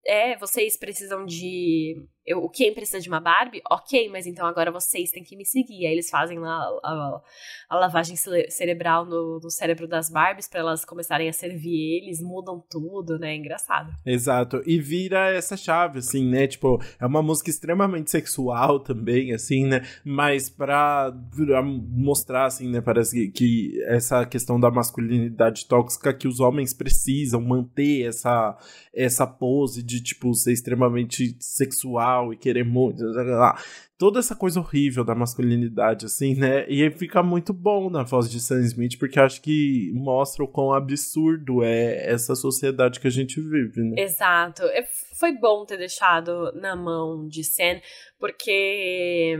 é, vocês precisam de eu, o Ken precisa de uma Barbie? Ok, mas então agora vocês têm que me seguir. Aí eles fazem lá a, a, a lavagem cerebral no, no, cérebro das Barbies para elas começarem a servir eles, mudam tudo, né? Engraçado. Exato. E vira essa chave, assim, né? Tipo, é uma música extremamente sexual também, assim, né? Mas pra, pra mostrar, assim, né? Parece que, que essa questão da masculinidade tóxica que os homens precisam manter essa, essa pose de, tipo, ser extremamente sexual e querer muito, toda essa coisa horrível da masculinidade, assim, né? E fica muito bom na voz de Sam Smith, porque acho que mostra o quão absurdo é essa sociedade que a gente vive, né? Exato. É, foi bom ter deixado na mão de Sam, porque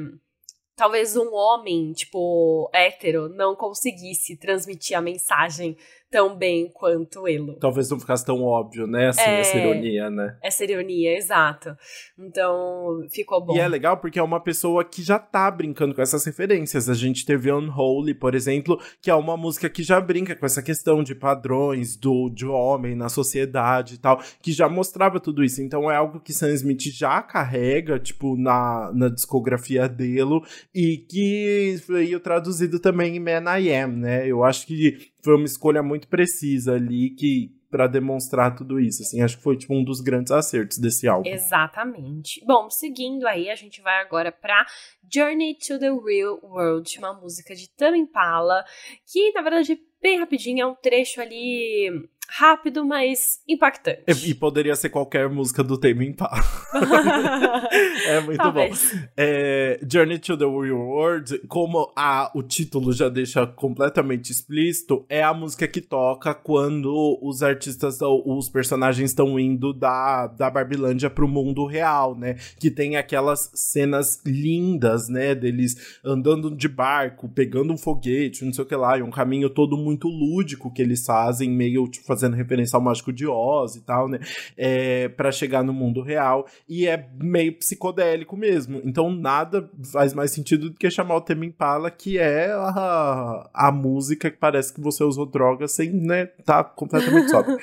talvez um homem, tipo, hétero, não conseguisse transmitir a mensagem tão bem quanto Elo. Talvez não ficasse tão óbvio, né? Assim, é, essa ironia, né? Essa ironia, exato. Então, ficou bom. E é legal porque é uma pessoa que já tá brincando com essas referências. A gente teve Unholy, por exemplo, que é uma música que já brinca com essa questão de padrões do de homem na sociedade e tal, que já mostrava tudo isso. Então é algo que Sam Smith já carrega, tipo, na, na discografia dele e que veio traduzido também em Man I Am, né? Eu acho que foi uma escolha muito precisa ali que para demonstrar tudo isso, assim, acho que foi tipo um dos grandes acertos desse álbum. Exatamente. Bom, seguindo aí, a gente vai agora para Journey to the Real World, uma música de Tame Impala, que na verdade bem rapidinho é um trecho ali rápido, mas impactante. E, e, poderia ser qualquer música do Tame Impala. é muito Talvez. bom. É, Journey to the Real World, como a, o título já deixa completamente explícito, é a música que toca quando os artistas, os personagens estão indo da, da Barbilândia pro mundo real, né? Que tem aquelas cenas lindas, né? Deles andando de barco, pegando um foguete, não sei o que lá, e um caminho todo muito lúdico que eles fazem, meio tipo fazendo referência ao Mágico de Oz e tal, né? É, para chegar no mundo real. E é meio psicodélico mesmo. Então nada faz mais sentido do que chamar o Tame Impala, que é a, a música que parece que você usou droga sem, né, tá completamente sóbrio.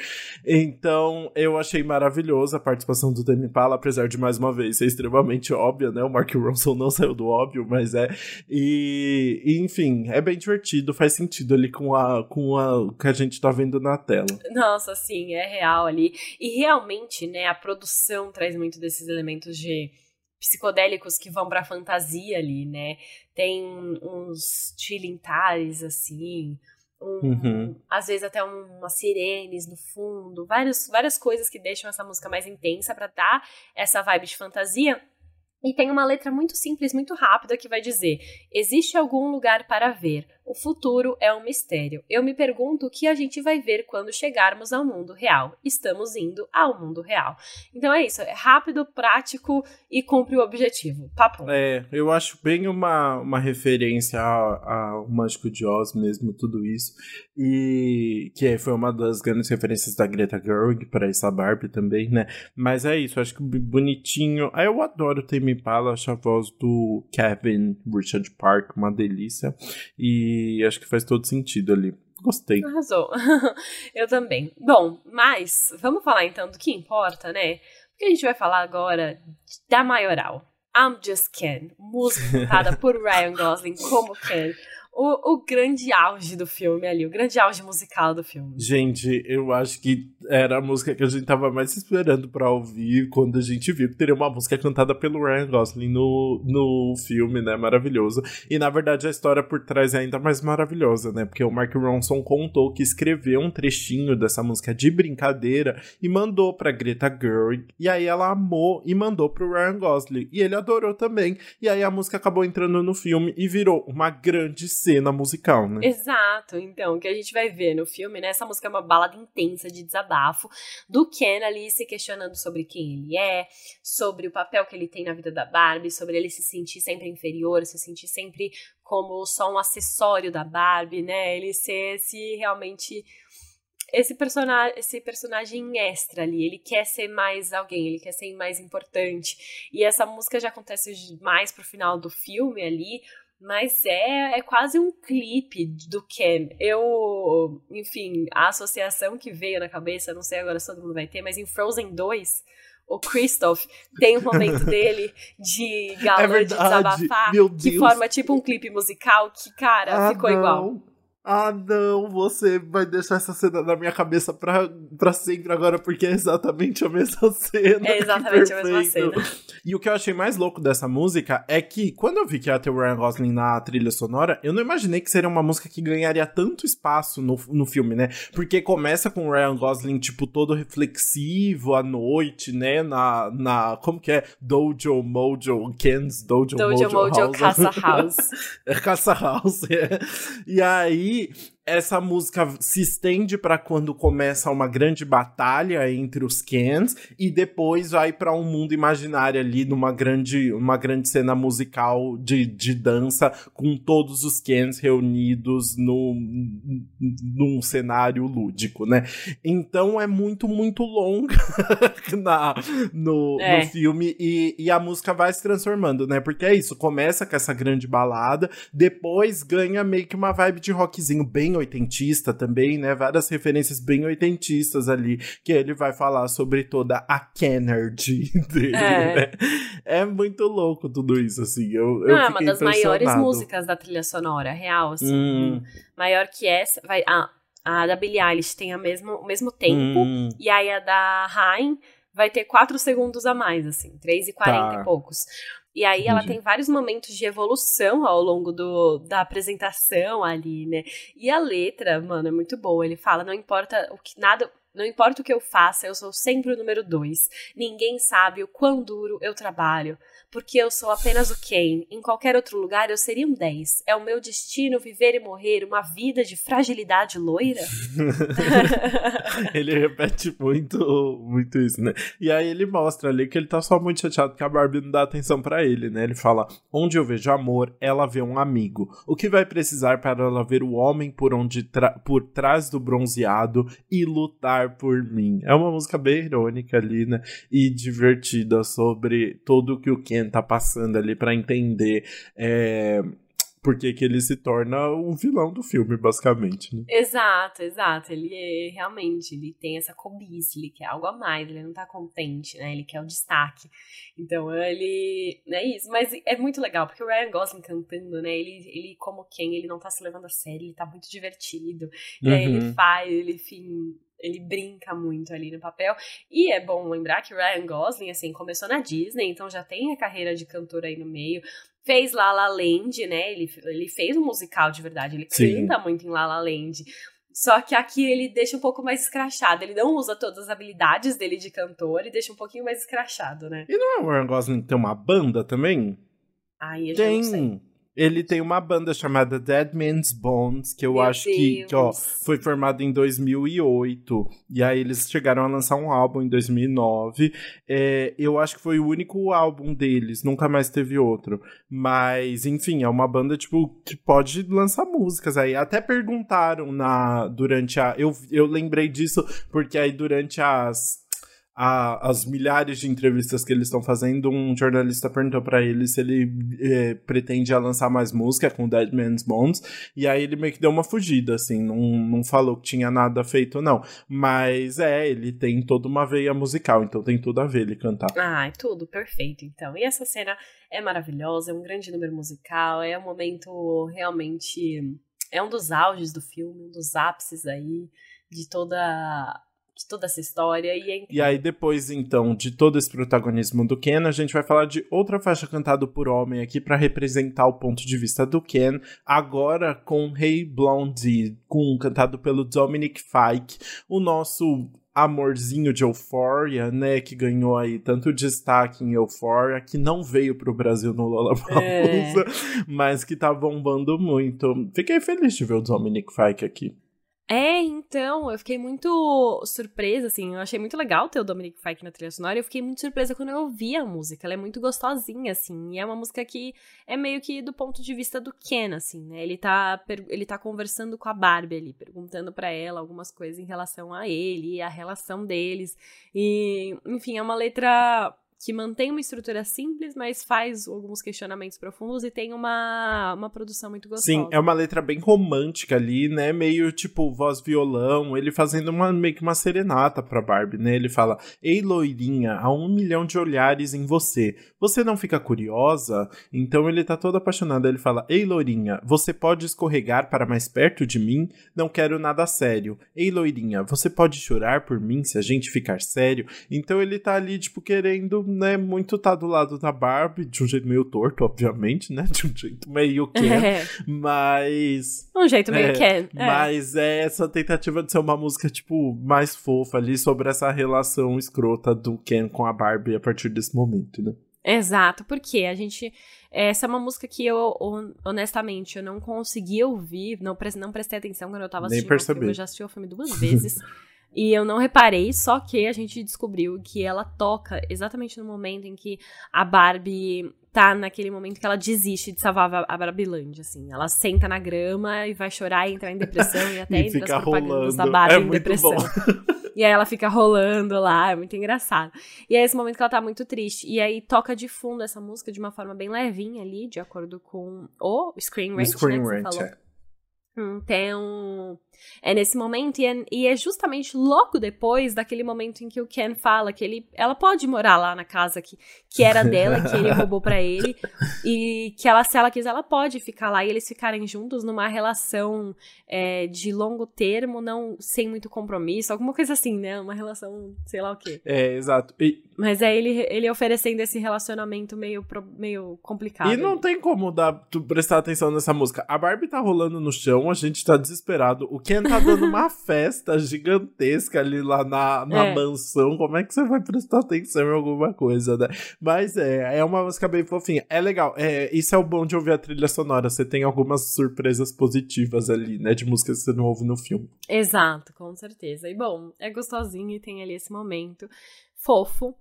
então eu achei maravilhoso a participação do Tame Impala, apesar de mais uma vez ser extremamente óbvia, né? O Mark Ronson não saiu do óbvio, mas é. E, e enfim, é bem divertido, faz sentido ali com a com a o que a gente tá vendo na tela. Nossa, sim, é real ali. E realmente, né, a produção traz muito desses elementos de psicodélicos que vão pra fantasia ali, né? Tem uns tilintares, assim, um, uhum. às vezes até um, umas sirenes no fundo, várias, várias coisas que deixam essa música mais intensa para dar essa vibe de fantasia. E tem uma letra muito simples, muito rápida que vai dizer: Existe algum lugar para ver, o futuro é um mistério. Eu me pergunto o que a gente vai ver quando chegarmos ao mundo real. Estamos indo ao mundo real. Então é isso, é rápido, prático e cumpre o objetivo. Papo. É, eu acho bem uma, uma referência ao Mágico de Oz mesmo, tudo isso. E que foi uma das grandes referências da Greta Gerwig para essa Barbie também, né? Mas é isso, acho que bonitinho. Eu adoro o Tame Impala, acho a voz do Kevin Richard Park uma delícia. E e acho que faz todo sentido ali. Gostei. Arrasou. Eu também. Bom, mas vamos falar então do que importa, né? Porque a gente vai falar agora da maioral. I'm Just Ken, música cantada por Ryan Gosling como Ken o, o grande auge do filme ali, o grande auge musical do filme. Gente, eu acho que era a música que a gente tava mais esperando pra ouvir quando a gente viu que teria uma música cantada pelo Ryan Gosling no, no filme, né? Maravilhoso. E na verdade a história por trás é ainda mais maravilhosa, né? Porque o Mark Ronson contou que escreveu um trechinho dessa música de brincadeira e mandou pra Greta Gerwig. E aí ela amou e mandou pro Ryan Gosling. E ele adorou também. E aí a música acabou entrando no filme e virou uma grande cena musical, né? Exato. Então, o que a gente vai ver no filme, né? Essa música é uma balada intensa de desabafo do Ken ali se questionando sobre quem ele é, sobre o papel que ele tem na vida da Barbie, sobre ele se sentir sempre inferior, se sentir sempre como só um acessório da Barbie, né? Ele ser esse realmente esse personagem, esse personagem extra ali, ele quer ser mais alguém, ele quer ser mais importante. E essa música já acontece mais pro final do filme ali, mas é, é quase um clipe do Ken. Eu, enfim, a associação que veio na cabeça, não sei agora se todo mundo vai ter, mas em Frozen 2, o Christoph tem um momento dele de gala é de desabafar que forma tipo um clipe musical que, cara, ah, ficou não. igual ah, não, você vai deixar essa cena na minha cabeça pra, pra sempre agora, porque é exatamente a mesma cena. É exatamente a mesma cena. E o que eu achei mais louco dessa música é que, quando eu vi que ia ter o Ryan Gosling na trilha sonora, eu não imaginei que seria uma música que ganharia tanto espaço no, no filme, né? Porque começa com o Ryan Gosling, tipo, todo reflexivo à noite, né? Na, na como que é? Dojo Mojo, Ken's Dojo, Dojo Mojo, Mojo House. Casa House. é Casa House, é. E aí, que essa música se estende para quando começa uma grande batalha entre os Kens e depois vai para um mundo imaginário ali numa grande, uma grande cena musical de, de dança com todos os Kens reunidos no, num cenário lúdico, né? Então é muito, muito longa na, no, é. no filme e, e a música vai se transformando, né? Porque é isso, começa com essa grande balada, depois ganha meio que uma vibe de rock bem oitentista também, né? Várias referências bem oitentistas ali, que ele vai falar sobre toda a Kennedy dele, é. né? É muito louco tudo isso, assim. Eu, Não, eu é uma das maiores músicas da trilha sonora, real, assim. Hum. Maior que essa. Vai, a, a da Billie Eilish tem a mesmo, o mesmo tempo, hum. e aí a da Rain vai ter 4 segundos a mais, assim, 3 e 40 tá. e poucos. E aí Entendi. ela tem vários momentos de evolução ao longo do, da apresentação ali, né? E a letra, mano, é muito boa. Ele fala, não importa o que nada, Não importa o que eu faça, eu sou sempre o número dois. Ninguém sabe o quão duro eu trabalho porque eu sou apenas o Ken. Em qualquer outro lugar eu seria um 10. É o meu destino viver e morrer uma vida de fragilidade loira? ele repete muito, muito isso, né? E aí ele mostra ali que ele tá só muito chateado que a Barbie não dá atenção para ele, né? Ele fala: "Onde eu vejo amor, ela vê um amigo. O que vai precisar para ela ver o homem por onde por trás do bronzeado e lutar por mim?" É uma música bem irônica ali, né? E divertida sobre tudo que o Ken tá passando ali para entender é, por que, ele se torna um vilão do filme, basicamente. Né? Exato, exato. Ele é, realmente ele tem essa cobiça, ele quer algo a mais, ele não tá contente, né? Ele quer o destaque. Então ele. É isso. Mas é muito legal, porque o Ryan Gosling cantando, né? Ele, ele como quem? Ele não tá se levando a sério, ele tá muito divertido. E uhum. aí ele uhum. faz, ele, enfim, ele brinca muito ali no papel. E é bom lembrar que Ryan Gosling, assim, começou na Disney, então já tem a carreira de cantor aí no meio. Fez La La Land, né? Ele, ele fez um musical de verdade, ele Sim. canta muito em La La Land. Só que aqui ele deixa um pouco mais escrachado. Ele não usa todas as habilidades dele de cantor e deixa um pouquinho mais escrachado, né? E não é o Ryan Gosling tem uma banda também? Ai, eu tem. Ele tem uma banda chamada Dead Man's Bones, que eu Meu acho que, que, ó, foi formada em 2008. E aí eles chegaram a lançar um álbum em 2009. É, eu acho que foi o único álbum deles, nunca mais teve outro. Mas, enfim, é uma banda, tipo, que pode lançar músicas aí. Até perguntaram na durante a. Eu, eu lembrei disso porque aí durante as a, as milhares de entrevistas que eles estão fazendo, um jornalista perguntou para ele se ele é, pretende lançar mais música com Dead Man's Bones, e aí ele meio que deu uma fugida, assim, não, não falou que tinha nada feito, não. Mas é, ele tem toda uma veia musical, então tem tudo a ver ele cantar. Ah, é tudo, perfeito, então. E essa cena é maravilhosa, é um grande número musical, é um momento realmente. É um dos auges do filme, um dos ápices aí de toda de toda essa história. E, é e aí, depois, então, de todo esse protagonismo do Ken, a gente vai falar de outra faixa cantada por homem aqui para representar o ponto de vista do Ken, agora com Hey Blondie, com, cantado pelo Dominic Fike, o nosso amorzinho de Euphoria, né, que ganhou aí tanto destaque em Euphoria, que não veio pro Brasil no Lollapalooza, é. mas que tá bombando muito. Fiquei feliz de ver o Dominic Fike aqui. É, então, eu fiquei muito surpresa, assim, eu achei muito legal ter o Dominic Fike na trilha sonora, eu fiquei muito surpresa quando eu ouvi a música, ela é muito gostosinha, assim, e é uma música que é meio que do ponto de vista do Ken, assim, né, ele tá, ele tá conversando com a Barbie ali, perguntando para ela algumas coisas em relação a ele, a relação deles, e, enfim, é uma letra que mantém uma estrutura simples, mas faz alguns questionamentos profundos e tem uma, uma produção muito gostosa. Sim, é uma letra bem romântica ali, né? Meio tipo voz violão, ele fazendo uma, meio que uma serenata pra Barbie, né? Ele fala: Ei, loirinha, há um milhão de olhares em você. Você não fica curiosa? Então ele tá todo apaixonado. Ele fala: Ei, loirinha, você pode escorregar para mais perto de mim? Não quero nada sério. Ei, loirinha, você pode chorar por mim se a gente ficar sério? Então ele tá ali, tipo, querendo né, muito tá do lado da Barbie, de um jeito meio torto, obviamente, né? De um jeito meio Ken, é. mas... Um jeito meio é, Ken. É. Mas é essa tentativa de ser uma música, tipo, mais fofa ali sobre essa relação escrota do Ken com a Barbie a partir desse momento, né? Exato, porque a gente. Essa é uma música que eu, honestamente, eu não consegui ouvir, não, não prestei atenção quando eu tava assistindo Nem percebi. o filme. Eu já assisti o filme duas vezes. E eu não reparei, só que a gente descobriu que ela toca exatamente no momento em que a Barbie tá naquele momento que ela desiste de salvar a Barbilândia, assim. Ela senta na grama e vai chorar e entrar em depressão e até entra as propagandas rolando. da Barbie é em depressão. e aí ela fica rolando lá, é muito engraçado. E é esse momento que ela tá muito triste. E aí toca de fundo essa música de uma forma bem levinha ali, de acordo com o Screen Rant, Screen né, Rant, é. Então, é nesse momento, e é, e é, justamente logo depois daquele momento em que o Ken fala que ele, ela pode morar lá na casa que, que era dela, que ele roubou para ele, e que ela, se ela quiser, ela pode ficar lá e eles ficarem juntos numa relação é, de longo termo, não sem muito compromisso, alguma coisa assim, né? Uma relação, sei lá o quê. É, exato. E... Mas é ele, ele oferecendo esse relacionamento meio, meio complicado. E não tem como dar, tu prestar atenção nessa música. A Barbie tá rolando no chão, a gente tá desesperado. O Ken tá dando uma festa gigantesca ali lá na, na é. mansão. Como é que você vai prestar atenção em alguma coisa, né? Mas é, é uma música bem fofinha. É legal. É, isso é o bom de ouvir a trilha sonora. Você tem algumas surpresas positivas ali, né? De músicas que você não ouve no filme. Exato, com certeza. E bom, é gostosinho e tem ali esse momento fofo.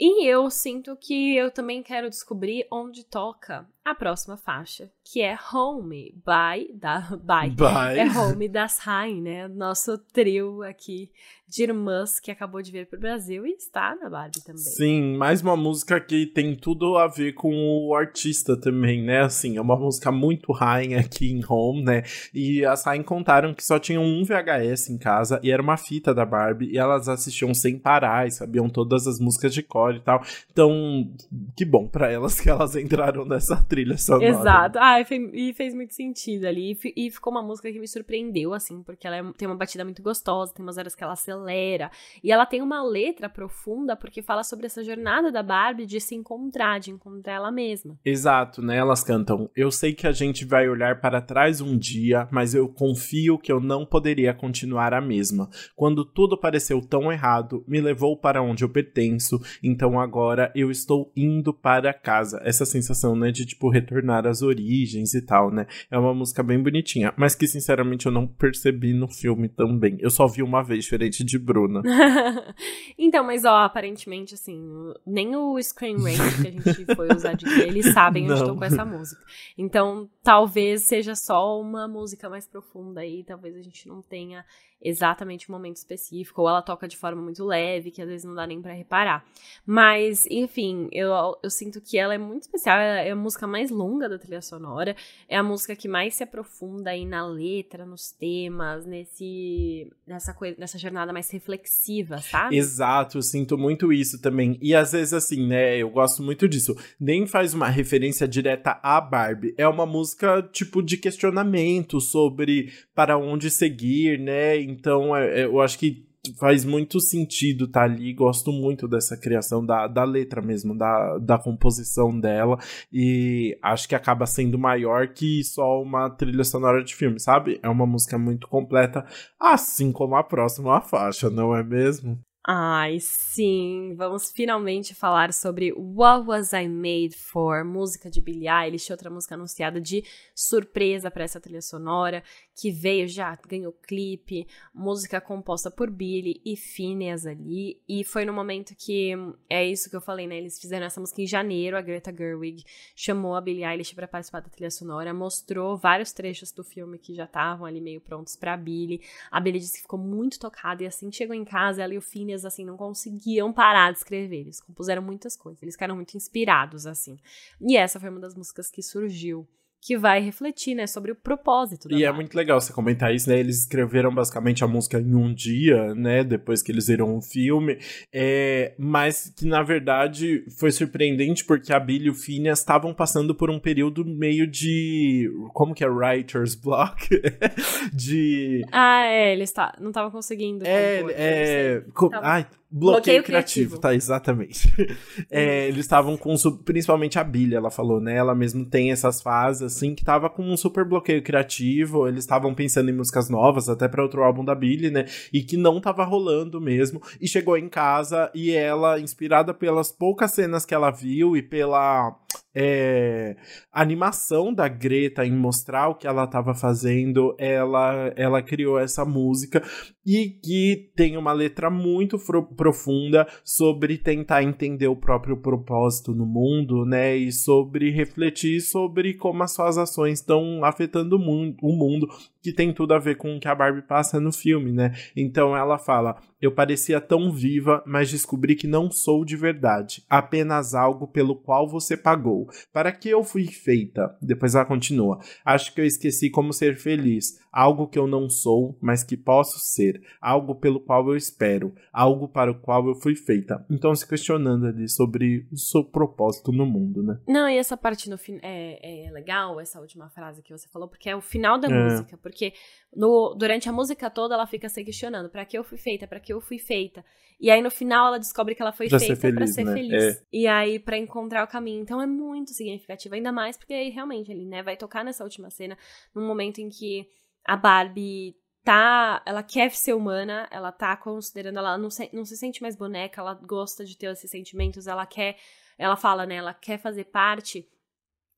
E eu sinto que eu também quero descobrir onde toca a próxima faixa, que é Home by da by, by. é Home das Rain, né? Nosso trio aqui de irmãs que acabou de vir pro Brasil e está na Barbie também. Sim, mais uma música que tem tudo a ver com o artista também, né? Assim, é uma música muito Rain aqui em Home, né? E as Rain contaram que só tinham um VHS em casa e era uma fita da Barbie e elas assistiam sem parar e sabiam todas as músicas de cor e tal. Então, que bom para elas que elas entraram nessa trilha trilha sonora. Exato. Ah, e fez muito sentido ali. E ficou uma música que me surpreendeu, assim, porque ela é, tem uma batida muito gostosa, tem umas horas que ela acelera. E ela tem uma letra profunda, porque fala sobre essa jornada da Barbie de se encontrar, de encontrar ela mesma. Exato, né? Elas cantam: Eu sei que a gente vai olhar para trás um dia, mas eu confio que eu não poderia continuar a mesma. Quando tudo pareceu tão errado, me levou para onde eu pertenço, então agora eu estou indo para casa. Essa sensação, né, de tipo retornar às origens e tal, né? É uma música bem bonitinha, mas que sinceramente eu não percebi no filme também. Eu só vi uma vez, diferente de Bruna. então, mas ó, aparentemente, assim, nem o Screen Range que a gente foi usar de eles sabem onde estou com essa música. Então, talvez seja só uma música mais profunda aí, talvez a gente não tenha exatamente um momento específico, ou ela toca de forma muito leve, que às vezes não dá nem para reparar. Mas, enfim, eu, eu sinto que ela é muito especial, é a música mais longa da trilha sonora, é a música que mais se aprofunda aí na letra, nos temas, nesse nessa coisa, nessa jornada mais reflexiva, sabe? Exato, eu sinto muito isso também. E às vezes assim, né, eu gosto muito disso. Nem faz uma referência direta à Barbie, é uma música tipo de questionamento sobre para onde seguir, né? Então, é, é, eu acho que faz muito sentido estar tá ali. Gosto muito dessa criação da, da letra mesmo, da, da composição dela. E acho que acaba sendo maior que só uma trilha sonora de filme, sabe? É uma música muito completa, assim como a próxima faixa, não é mesmo? Ai, sim, vamos finalmente falar sobre What Was I Made For, música de Billie Eilish, outra música anunciada de surpresa para essa trilha sonora, que veio já, ganhou clipe, música composta por Billie e Phineas ali, e foi no momento que, é isso que eu falei, né, eles fizeram essa música em janeiro, a Greta Gerwig chamou a Billie Eilish para participar da trilha sonora, mostrou vários trechos do filme que já estavam ali meio prontos para Billie, a Billie disse que ficou muito tocada, e assim chegou em casa, ela e o Phineas assim, não conseguiam parar de escrever. Eles compuseram muitas coisas, eles ficaram muito inspirados, assim. E essa foi uma das músicas que surgiu que vai refletir, né, sobre o propósito da E é muito legal você comentar isso, né? Eles escreveram basicamente a música em um dia, né? Depois que eles viram o filme. É, mas que, na verdade, foi surpreendente porque a Billy e o Phineas estavam passando por um período meio de... Como que é? Writer's block? de... Ah, é. Eles tá, não estavam conseguindo. É, é... Com, ai, Bloqueio, Bloqueio criativo, criativo, tá, exatamente. é, eles estavam com, principalmente a Billy, ela falou, né? Ela mesmo tem essas fases, assim, que tava com um super bloqueio criativo, eles estavam pensando em músicas novas, até para outro álbum da Billy, né? E que não tava rolando mesmo. E chegou em casa e ela, inspirada pelas poucas cenas que ela viu e pela é, animação da Greta em mostrar o que ela estava fazendo, ela, ela criou essa música e que tem uma letra muito profunda sobre tentar entender o próprio propósito no mundo, né? E sobre refletir sobre como as suas ações estão afetando o mundo, o mundo que tem tudo a ver com o que a Barbie passa no filme, né? Então ela fala: Eu parecia tão viva, mas descobri que não sou de verdade, apenas algo pelo qual você pagou. Para que eu fui feita? Depois ela continua: Acho que eu esqueci como ser feliz, algo que eu não sou, mas que posso ser, algo pelo qual eu espero, algo para o qual eu fui feita. Então se questionando ali sobre o seu propósito no mundo, né? Não, e essa parte no fim é, é legal, essa última frase que você falou, porque é o final da é. música porque no, durante a música toda ela fica se questionando: para que eu fui feita? Para que eu fui feita? E aí no final ela descobre que ela foi pra feita para ser né? feliz. É. E aí para encontrar o caminho. Então é muito significativo, ainda mais porque aí realmente ele, né, vai tocar nessa última cena, num momento em que a Barbie tá, ela quer ser humana, ela tá considerando, ela não se, não se sente mais boneca, ela gosta de ter esses sentimentos, ela quer, ela fala, né, ela quer fazer parte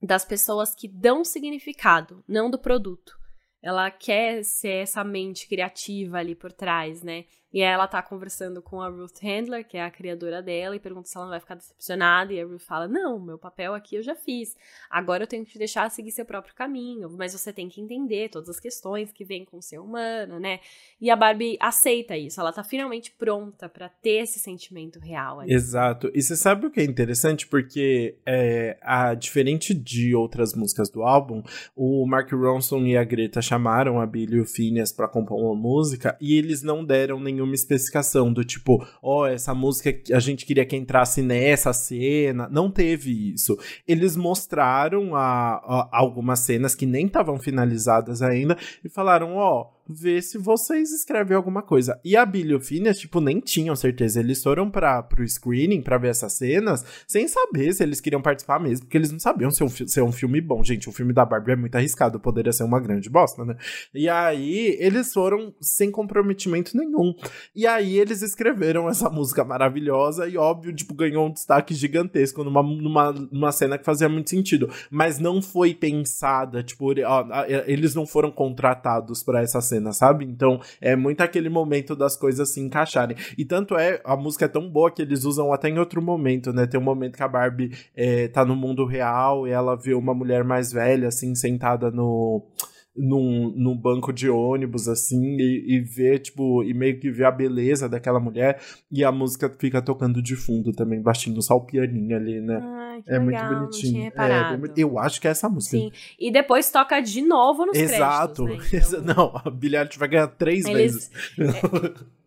das pessoas que dão significado, não do produto. Ela quer ser essa mente criativa ali por trás, né? E aí ela tá conversando com a Ruth Handler, que é a criadora dela, e pergunta se ela não vai ficar decepcionada. E a Ruth fala: Não, meu papel aqui eu já fiz. Agora eu tenho que te deixar seguir seu próprio caminho. Mas você tem que entender todas as questões que vêm com ser humano, né? E a Barbie aceita isso. Ela tá finalmente pronta para ter esse sentimento real. Ali. Exato. E você sabe o que é interessante? Porque, é, a, diferente de outras músicas do álbum, o Mark Ronson e a Greta chamaram a Billy e o Phineas pra compor uma música e eles não deram nenhum nenhuma especificação do tipo, ó, oh, essa música a gente queria que entrasse nessa cena. Não teve isso. Eles mostraram a, a algumas cenas que nem estavam finalizadas ainda e falaram, ó. Oh, ver se vocês escrevem alguma coisa. E a Billy e o Phineas, tipo, nem tinham certeza. Eles foram para pro screening para ver essas cenas sem saber se eles queriam participar mesmo, porque eles não sabiam se, um, se é um filme bom. Gente, o filme da Barbie é muito arriscado, poderia ser uma grande bosta, né? E aí, eles foram sem comprometimento nenhum. E aí, eles escreveram essa música maravilhosa e, óbvio, tipo, ganhou um destaque gigantesco numa, numa, numa cena que fazia muito sentido. Mas não foi pensada, tipo, ó, eles não foram contratados para essa cena cena, sabe? Então é muito aquele momento das coisas se encaixarem. E tanto é, a música é tão boa que eles usam até em outro momento, né? Tem um momento que a Barbie é, tá no mundo real e ela vê uma mulher mais velha, assim, sentada no num, num banco de ônibus, assim, e, e ver, tipo, e meio que ver a beleza daquela mulher, e a música fica tocando de fundo também, baixinho, só o pianinho ali, né? Ai, é legal, muito bonitinho. É, eu acho que é essa música. Sim, e depois toca de novo nos Exato. créditos, né? então... Não, a Billie Eilish vai ganhar três Eles... vezes. É...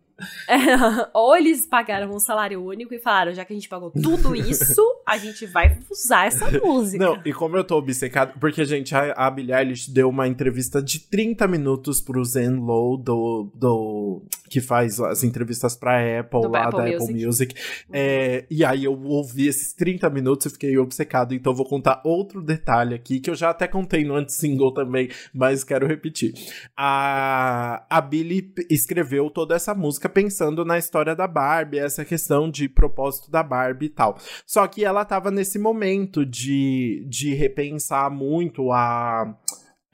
ou eles pagaram um salário único e falaram, já que a gente pagou tudo isso, a gente vai usar essa música. Não, e como eu tô obcecado, porque, gente, a, a Billie Eilish deu uma entrevista de 30 minutos pro Zen Low, do, do, que faz as entrevistas pra Apple, do lá Apple da Music. Apple Music. É, e aí eu ouvi esses 30 minutos e fiquei obcecado, então vou contar outro detalhe aqui, que eu já até contei no anti-single também, mas quero repetir. A, a Billie escreveu toda essa música pensando na história da Barbie, essa questão de propósito da Barbie e tal. Só que ela tava nesse momento de, de repensar muito a.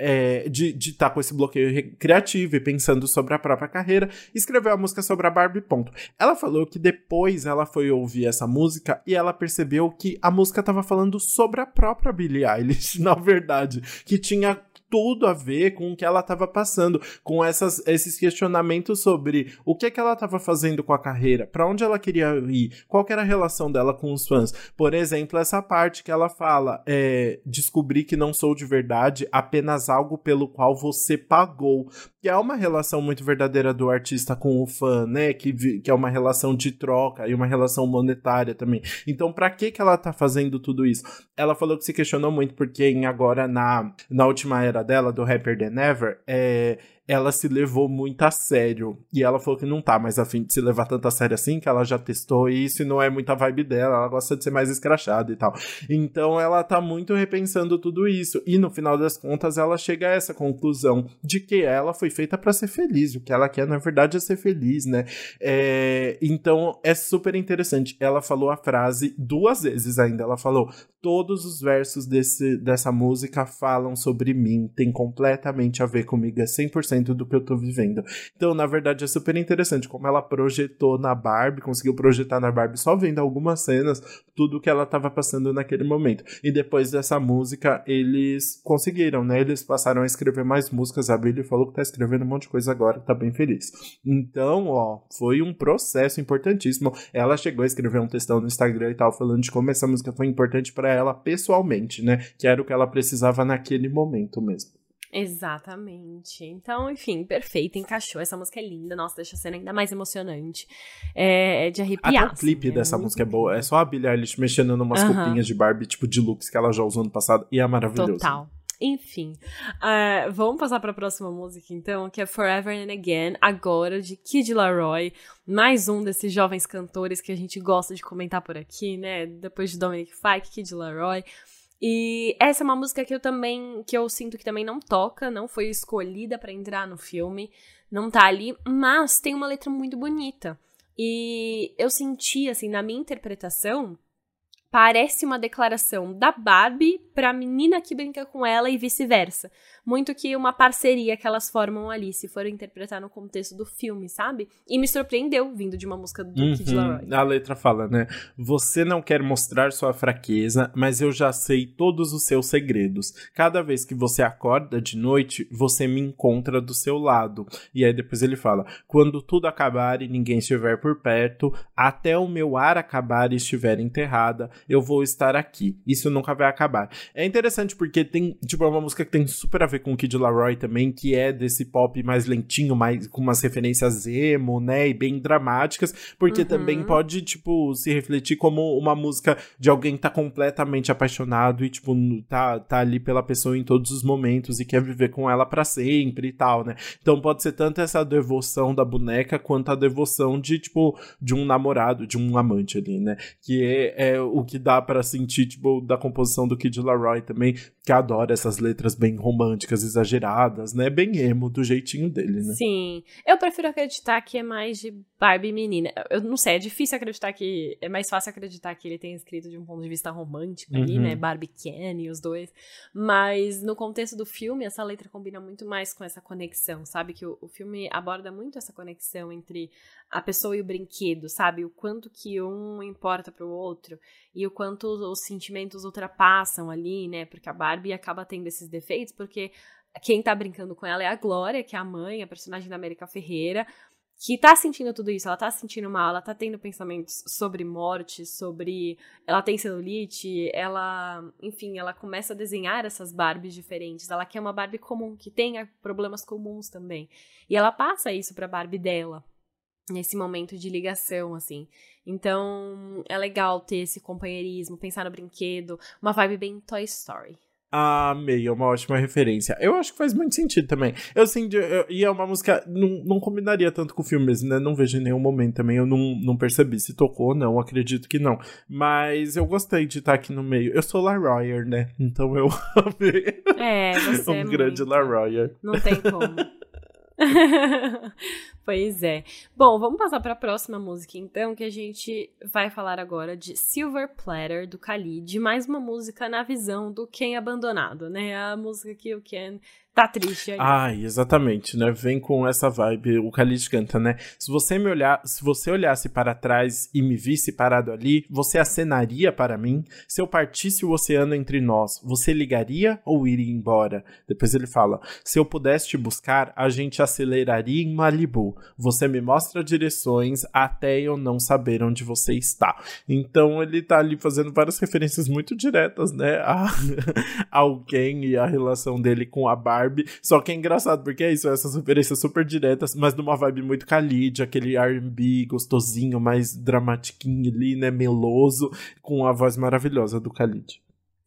É, de estar tá com esse bloqueio criativo e pensando sobre a própria carreira, escreveu a música sobre a Barbie, ponto. Ela falou que depois ela foi ouvir essa música e ela percebeu que a música estava falando sobre a própria Billie Eilish, na verdade, que tinha tudo a ver com o que ela estava passando, com essas, esses questionamentos sobre o que, é que ela estava fazendo com a carreira, para onde ela queria ir, qual era a relação dela com os fãs. Por exemplo, essa parte que ela fala: é, descobri que não sou de verdade apenas algo pelo qual você pagou que é uma relação muito verdadeira do artista com o fã, né? Que, que é uma relação de troca e uma relação monetária também. Então, para que que ela tá fazendo tudo isso? Ela falou que se questionou muito porque em agora na, na última era dela, do Rapper Than Ever, é, ela se levou muito a sério. E ela falou que não tá mais afim de se levar tanto a sério assim, que ela já testou isso e não é muita vibe dela, ela gosta de ser mais escrachada e tal. Então ela tá muito repensando tudo isso. E no final das contas, ela chega a essa conclusão de que ela foi feita para ser feliz. O que ela quer, na verdade, é ser feliz, né? É... Então é super interessante. Ela falou a frase duas vezes ainda. Ela falou: todos os versos desse, dessa música falam sobre mim, tem completamente a ver comigo, é 100% do que eu tô vivendo. Então, na verdade, é super interessante como ela projetou na Barbie, conseguiu projetar na Barbie só vendo algumas cenas, tudo que ela tava passando naquele momento. E depois dessa música, eles conseguiram, né? Eles passaram a escrever mais músicas. A Billy falou que tá escrevendo um monte de coisa agora, tá bem feliz. Então, ó, foi um processo importantíssimo. Ela chegou a escrever um textão no Instagram e tal, falando de como essa música foi importante para ela pessoalmente, né? Que era o que ela precisava naquele momento mesmo. Exatamente. Então, enfim, perfeito, encaixou. Essa música é linda, nossa, deixa a cena ainda mais emocionante. É, é de arrepiar. Até o clipe assim, dessa é música é boa. É só a Billie Eilish mexendo numas uhum. roupinhas de Barbie, tipo de looks que ela já usou no passado, e é maravilhoso. Total. Enfim, uh, vamos passar para a próxima música então, que é Forever and Again, agora de Kid Laroi, mais um desses jovens cantores que a gente gosta de comentar por aqui, né? Depois de Dominic Fike, Kid Laroi. E essa é uma música que eu também, que eu sinto que também não toca, não foi escolhida para entrar no filme, não tá ali, mas tem uma letra muito bonita. E eu senti, assim, na minha interpretação, parece uma declaração da Barbie pra menina que brinca com ela e vice-versa. Muito que uma parceria que elas formam ali, se for interpretar no contexto do filme, sabe? E me surpreendeu vindo de uma música do uhum. Kid Laroi. A letra fala, né? Você não quer mostrar sua fraqueza, mas eu já sei todos os seus segredos. Cada vez que você acorda de noite, você me encontra do seu lado. E aí depois ele fala: quando tudo acabar e ninguém estiver por perto, até o meu ar acabar e estiver enterrada, eu vou estar aqui. Isso nunca vai acabar. É interessante porque tem, tipo, é uma música que tem super a ver com o Kid Laroi também, que é desse pop mais lentinho, mais com umas referências emo, né, e bem dramáticas, porque uhum. também pode, tipo, se refletir como uma música de alguém que tá completamente apaixonado e, tipo, tá, tá ali pela pessoa em todos os momentos e quer viver com ela para sempre e tal, né? Então pode ser tanto essa devoção da boneca quanto a devoção de, tipo, de um namorado, de um amante ali, né? Que é, é o que dá para sentir, tipo, da composição do Kid Laroi também, que adora essas letras bem românticas, exageradas, né? Bem emo, do jeitinho dele, né? Sim. Eu prefiro acreditar que é mais de Barbie menina. Eu não sei, é difícil acreditar que. É mais fácil acreditar que ele tem escrito de um ponto de vista romântico ali, né? Uhum. Barbie Ken e os dois. Mas no contexto do filme, essa letra combina muito mais com essa conexão, sabe? Que o, o filme aborda muito essa conexão entre a pessoa e o brinquedo, sabe? O quanto que um importa pro outro e o quanto os sentimentos ultrapassam ali, né? Porque a Barbie acaba tendo esses defeitos, porque quem tá brincando com ela é a Glória, que é a mãe, a personagem da América Ferreira, que tá sentindo tudo isso, ela tá se sentindo mal, ela tá tendo pensamentos sobre morte, sobre. Ela tem celulite, ela. Enfim, ela começa a desenhar essas Barbies diferentes. Ela quer uma Barbie comum, que tenha problemas comuns também. E ela passa isso pra Barbie dela nesse momento de ligação, assim. Então, é legal ter esse companheirismo, pensar no brinquedo, uma vibe bem Toy Story. Amei, é uma ótima referência. Eu acho que faz muito sentido também. Eu assim, eu, e é uma música, não, não combinaria tanto com o filme mesmo, né? Não vejo em nenhum momento também, eu não, não percebi se tocou, não, acredito que não. Mas eu gostei de estar aqui no meio. Eu sou Laroyer, né? Então eu amei. É, você um é grande Laroyer. Não tem como. pois é. Bom, vamos passar para a próxima música então, que a gente vai falar agora de Silver Platter do Khalid, mais uma música na visão do Ken abandonado, né? A música que o Ken tá triste aí. Ai, exatamente, né? Vem com essa vibe, o Khalid canta, né? Se você me olhar, se você olhasse para trás e me visse parado ali, você acenaria para mim? Se eu partisse o oceano entre nós, você ligaria ou iria embora? Depois ele fala: Se eu pudesse te buscar, a gente aceleraria em Malibu. Você me mostra direções até eu não saber onde você está. Então ele tá ali fazendo várias referências muito diretas, né? A, alguém e a relação dele com a Barbie. Só que é engraçado, porque é isso, essas referências super diretas, mas numa vibe muito Khalid, aquele R&B gostosinho, mais dramatiquinho ali, né, meloso, com a voz maravilhosa do Khalid.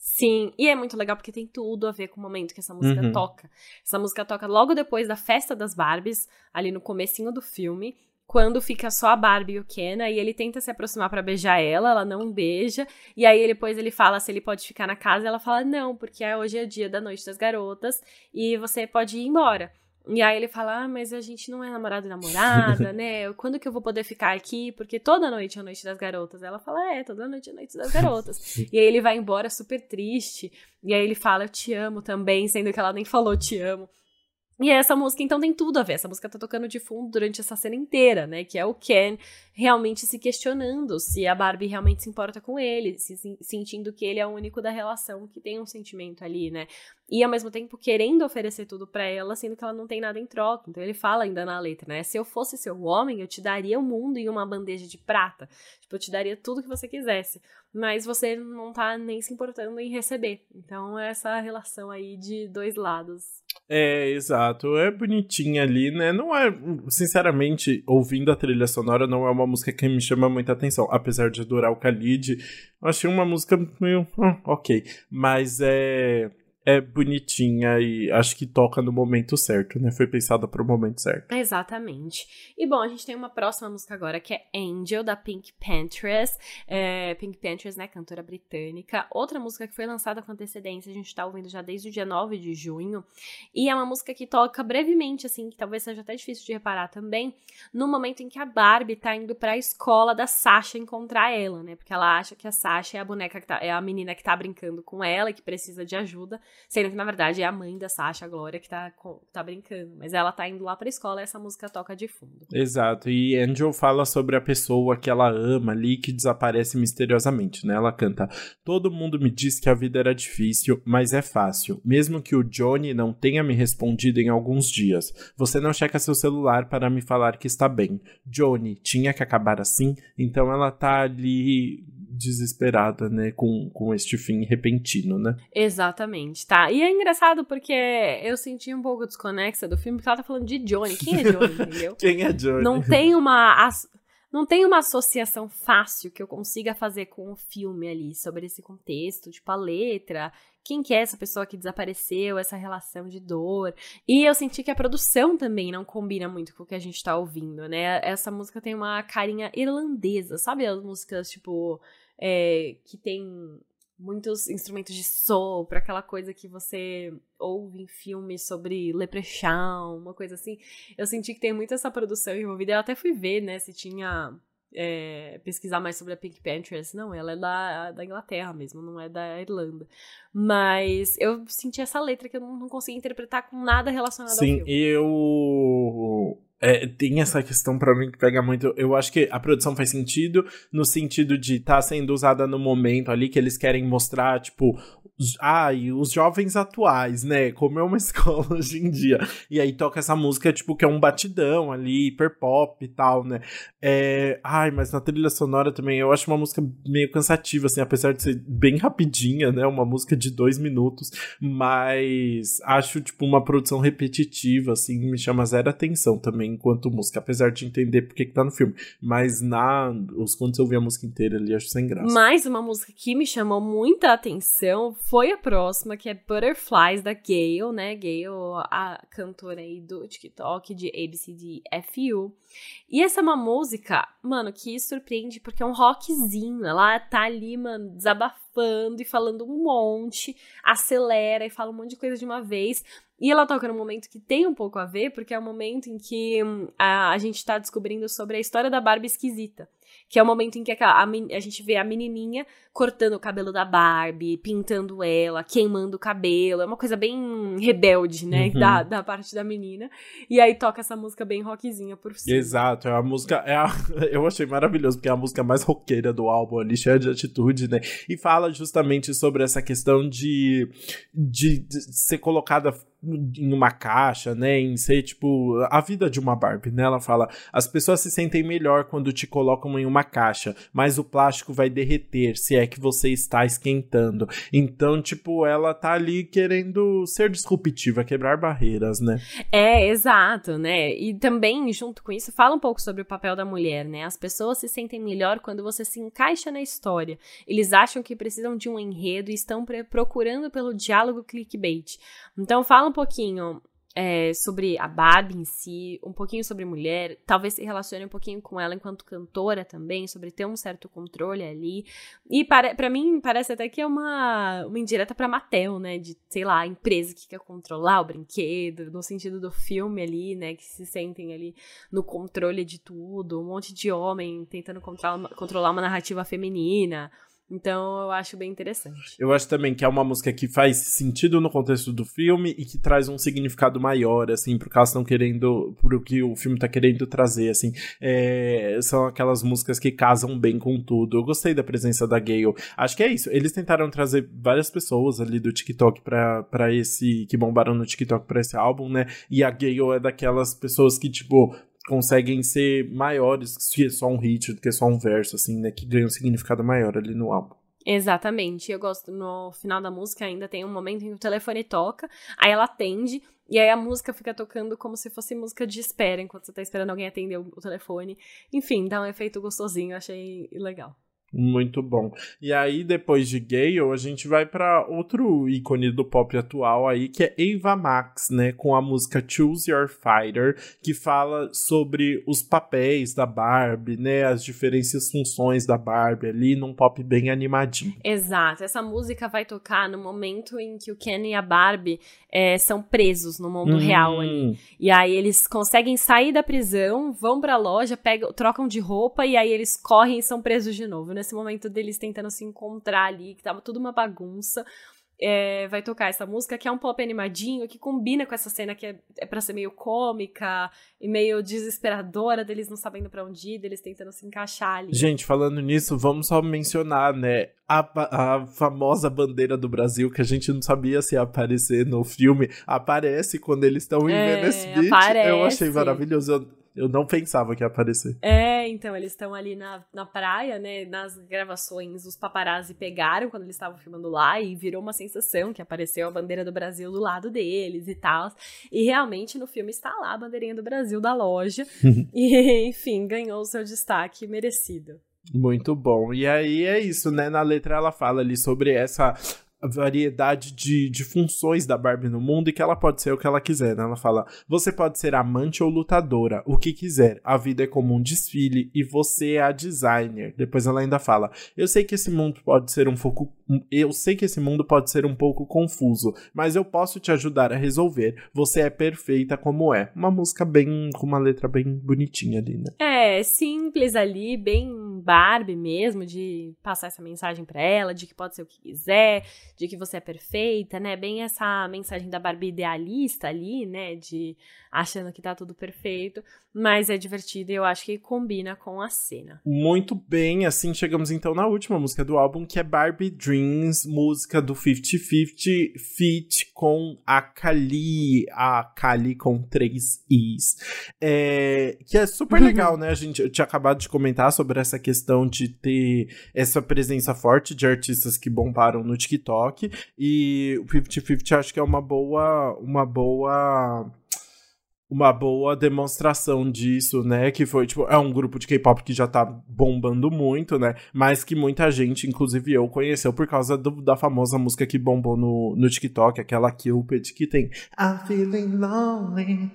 Sim, e é muito legal porque tem tudo a ver com o momento que essa música uhum. toca. Essa música toca logo depois da festa das Barbies, ali no comecinho do filme quando fica só a Barbie e o Ken, e ele tenta se aproximar para beijar ela, ela não beija, e aí depois ele fala se ele pode ficar na casa, e ela fala não, porque hoje é dia da noite das garotas e você pode ir embora. E aí ele fala, ah, mas a gente não é namorado e namorada, né? Quando que eu vou poder ficar aqui? Porque toda noite é a noite das garotas. Ela fala, é, toda noite é a noite das garotas. e aí ele vai embora super triste. E aí ele fala, eu te amo também, sendo que ela nem falou te amo. E essa música, então, tem tudo a ver. Essa música tá tocando de fundo durante essa cena inteira, né? Que é o Ken realmente se questionando se a Barbie realmente se importa com ele, se, sentindo que ele é o único da relação que tem um sentimento ali, né? E ao mesmo tempo querendo oferecer tudo para ela, sendo que ela não tem nada em troca. Então ele fala ainda na letra, né? Se eu fosse seu homem, eu te daria o mundo em uma bandeja de prata. Tipo, eu te daria tudo que você quisesse. Mas você não tá nem se importando em receber. Então é essa relação aí de dois lados é, exato. É bonitinha ali, né? Não é, sinceramente, ouvindo a trilha sonora, não é uma música que me chama muita atenção. Apesar de adorar o Khalid, achei uma música meio. Ah, ok. Mas é. É bonitinha e acho que toca no momento certo, né? Foi pensada para o momento certo. Exatamente. E bom, a gente tem uma próxima música agora que é Angel, da Pink Panthers. É, Pink Panthers, né? Cantora britânica. Outra música que foi lançada com antecedência, a gente tá ouvindo já desde o dia 9 de junho. E é uma música que toca brevemente, assim, que talvez seja até difícil de reparar também, no momento em que a Barbie tá indo pra escola da Sasha encontrar ela, né? Porque ela acha que a Sasha é a boneca que tá, é a menina que tá brincando com ela e que precisa de ajuda. Sendo que, na verdade, é a mãe da Sasha, a Glória, que tá, tá brincando. Mas ela tá indo lá pra escola e essa música toca de fundo. Exato. E Angel fala sobre a pessoa que ela ama ali que desaparece misteriosamente, né? Ela canta: Todo mundo me diz que a vida era difícil, mas é fácil. Mesmo que o Johnny não tenha me respondido em alguns dias. Você não checa seu celular para me falar que está bem. Johnny, tinha que acabar assim? Então ela tá ali desesperada, né, com, com este fim repentino, né? Exatamente, tá. E é engraçado porque eu senti um pouco desconexa do filme, porque ela tá falando de Johnny. Quem é Johnny, entendeu? Quem é Johnny? Não tem uma... Não tem uma associação fácil que eu consiga fazer com o filme ali, sobre esse contexto, tipo a letra, quem que é essa pessoa que desapareceu, essa relação de dor. E eu senti que a produção também não combina muito com o que a gente tá ouvindo, né? Essa música tem uma carinha irlandesa, sabe as músicas, tipo, é, que tem muitos instrumentos de sopro, aquela coisa que você ouve em filmes sobre leprechaun, uma coisa assim. Eu senti que tem muito essa produção envolvida. Eu até fui ver, né, se tinha é, pesquisar mais sobre a Pink Panthers. Não, ela é da, da Inglaterra mesmo, não é da Irlanda. Mas eu senti essa letra que eu não, não consegui interpretar com nada relacionado Sim, ao filme. Sim, eu é, tem essa questão para mim que pega muito. Eu acho que a produção faz sentido no sentido de estar tá sendo usada no momento ali que eles querem mostrar, tipo, ai, os jovens atuais, né? Como é uma escola hoje em dia. E aí toca essa música, tipo, que é um batidão ali, hiper pop e tal, né? É, ai, mas na trilha sonora também eu acho uma música meio cansativa, assim, apesar de ser bem rapidinha, né? Uma música de dois minutos, mas acho, tipo, uma produção repetitiva, assim, me chama zero atenção também enquanto música, apesar de entender porque que tá no filme. Mas na, os, quando você ouvir a música inteira ali, acho sem graça. Mais uma música que me chamou muita atenção foi a próxima, que é Butterflies, da Gayle, né? Gayle, a cantora aí do TikTok de ABCDFU. E essa é uma música, mano, que surpreende porque é um rockzinho. Ela tá ali, mano, desabafando e falando um monte, acelera e fala um monte de coisa de uma vez. E ela toca num momento que tem um pouco a ver, porque é o um momento em que hum, a, a gente tá descobrindo sobre a história da Barbie esquisita que é o momento em que a, a, a, gente vê a menininha cortando o cabelo da Barbie, pintando ela, queimando o cabelo. É uma coisa bem rebelde, né? Uhum. Da, da parte da menina. E aí toca essa música bem rockzinha por cima. Exato, é a música. É a, eu achei maravilhoso, porque é a música mais roqueira do álbum ali, cheia de atitude, né? E fala justamente sobre essa questão de, de, de ser colocada em uma caixa, né? Em ser, tipo, a vida de uma Barbie, né? Ela fala: as pessoas se sentem melhor quando te colocam em uma caixa, mas o plástico vai derreter se é que você está esquentando. Então, tipo, ela tá ali querendo ser disruptiva, quebrar barreiras, né? É, exato, né? E também, junto com isso, fala um pouco sobre o papel da mulher, né? As pessoas se sentem melhor quando você se encaixa na história. Eles acham que precisam de um enredo e estão procurando pelo diálogo clickbait. Então, fala um pouquinho é, sobre a Barbie em si, um pouquinho sobre mulher, talvez se relacione um pouquinho com ela enquanto cantora também, sobre ter um certo controle ali. E para, para mim parece até que é uma, uma indireta pra Mattel, né? De, sei lá, a empresa que quer controlar o brinquedo, no sentido do filme ali, né? Que se sentem ali no controle de tudo, um monte de homem tentando controlar, controlar uma narrativa feminina. Então eu acho bem interessante. Eu acho também que é uma música que faz sentido no contexto do filme e que traz um significado maior, assim, que elas estão querendo, pro que o filme tá querendo trazer, assim. É, são aquelas músicas que casam bem com tudo. Eu gostei da presença da Gale. Acho que é isso. Eles tentaram trazer várias pessoas ali do TikTok pra esse. que bombaram no TikTok pra esse álbum, né? E a Gale é daquelas pessoas que, tipo, conseguem ser maiores se é só um hit do que só um verso, assim, né? Que ganha um significado maior ali no álbum. Exatamente. Eu gosto, no final da música ainda tem um momento em que o telefone toca, aí ela atende, e aí a música fica tocando como se fosse música de espera, enquanto você tá esperando alguém atender o, telefone. Enfim, dá um efeito gostosinho, achei legal. Muito bom. E aí, depois de Gale, a gente vai para outro ícone do pop atual aí, que é Ava Max, né? Com a música Choose Your Fighter, que fala sobre os papéis da Barbie, né? As diferentes funções da Barbie ali, num pop bem animadinho. Exato. Essa música vai tocar no momento em que o Ken e a Barbie é, são presos no mundo hum. real ali. E aí eles conseguem sair da prisão, vão pra loja, pegam, trocam de roupa e aí eles correm e são presos de novo, né? Nesse momento deles tentando se encontrar ali, que tava tudo uma bagunça. É, vai tocar essa música que é um pop animadinho, que combina com essa cena que é, é pra ser meio cômica e meio desesperadora, deles não sabendo para onde ir, deles tentando se encaixar ali. Gente, falando nisso, vamos só mencionar, né, a, a famosa bandeira do Brasil, que a gente não sabia se ia aparecer no filme, aparece quando eles estão em é, Venice Beach. Aparece. Eu achei maravilhoso. Eu, eu não pensava que ia aparecer. É, então, eles estão ali na, na praia, né? Nas gravações, os paparazzi pegaram quando eles estavam filmando lá e virou uma sensação que apareceu a bandeira do Brasil do lado deles e tal. E realmente no filme está lá a bandeirinha do Brasil da loja. e, enfim, ganhou o seu destaque merecido. Muito bom. E aí é isso, né? Na letra ela fala ali sobre essa variedade de, de funções da Barbie no mundo e que ela pode ser o que ela quiser. Né? Ela fala: você pode ser amante ou lutadora, o que quiser. A vida é como um desfile e você é a designer. Depois ela ainda fala: eu sei que esse mundo pode ser um pouco. Eu sei que esse mundo pode ser um pouco confuso, mas eu posso te ajudar a resolver. Você é perfeita como é. Uma música bem. com uma letra bem bonitinha ali, né? É, simples ali, bem Barbie mesmo, de passar essa mensagem para ela, de que pode ser o que quiser de que você é perfeita, né? Bem essa mensagem da Barbie idealista ali, né? De achando que tá tudo perfeito, mas é divertido e eu acho que combina com a cena. Muito bem, assim chegamos então na última música do álbum, que é Barbie Dreams, música do 50-50 feat com a Kali, a Kali com três Is. É, que é super legal, né? A gente eu tinha acabado de comentar sobre essa questão de ter essa presença forte de artistas que bombaram no TikTok e o 50-50 acho que é uma boa uma boa uma boa demonstração disso, né? Que foi, tipo, é um grupo de K-pop que já tá bombando muito, né? Mas que muita gente, inclusive eu, conheceu por causa do, da famosa música que bombou no, no TikTok, aquela Cupid, que tem I'm feeling lonely,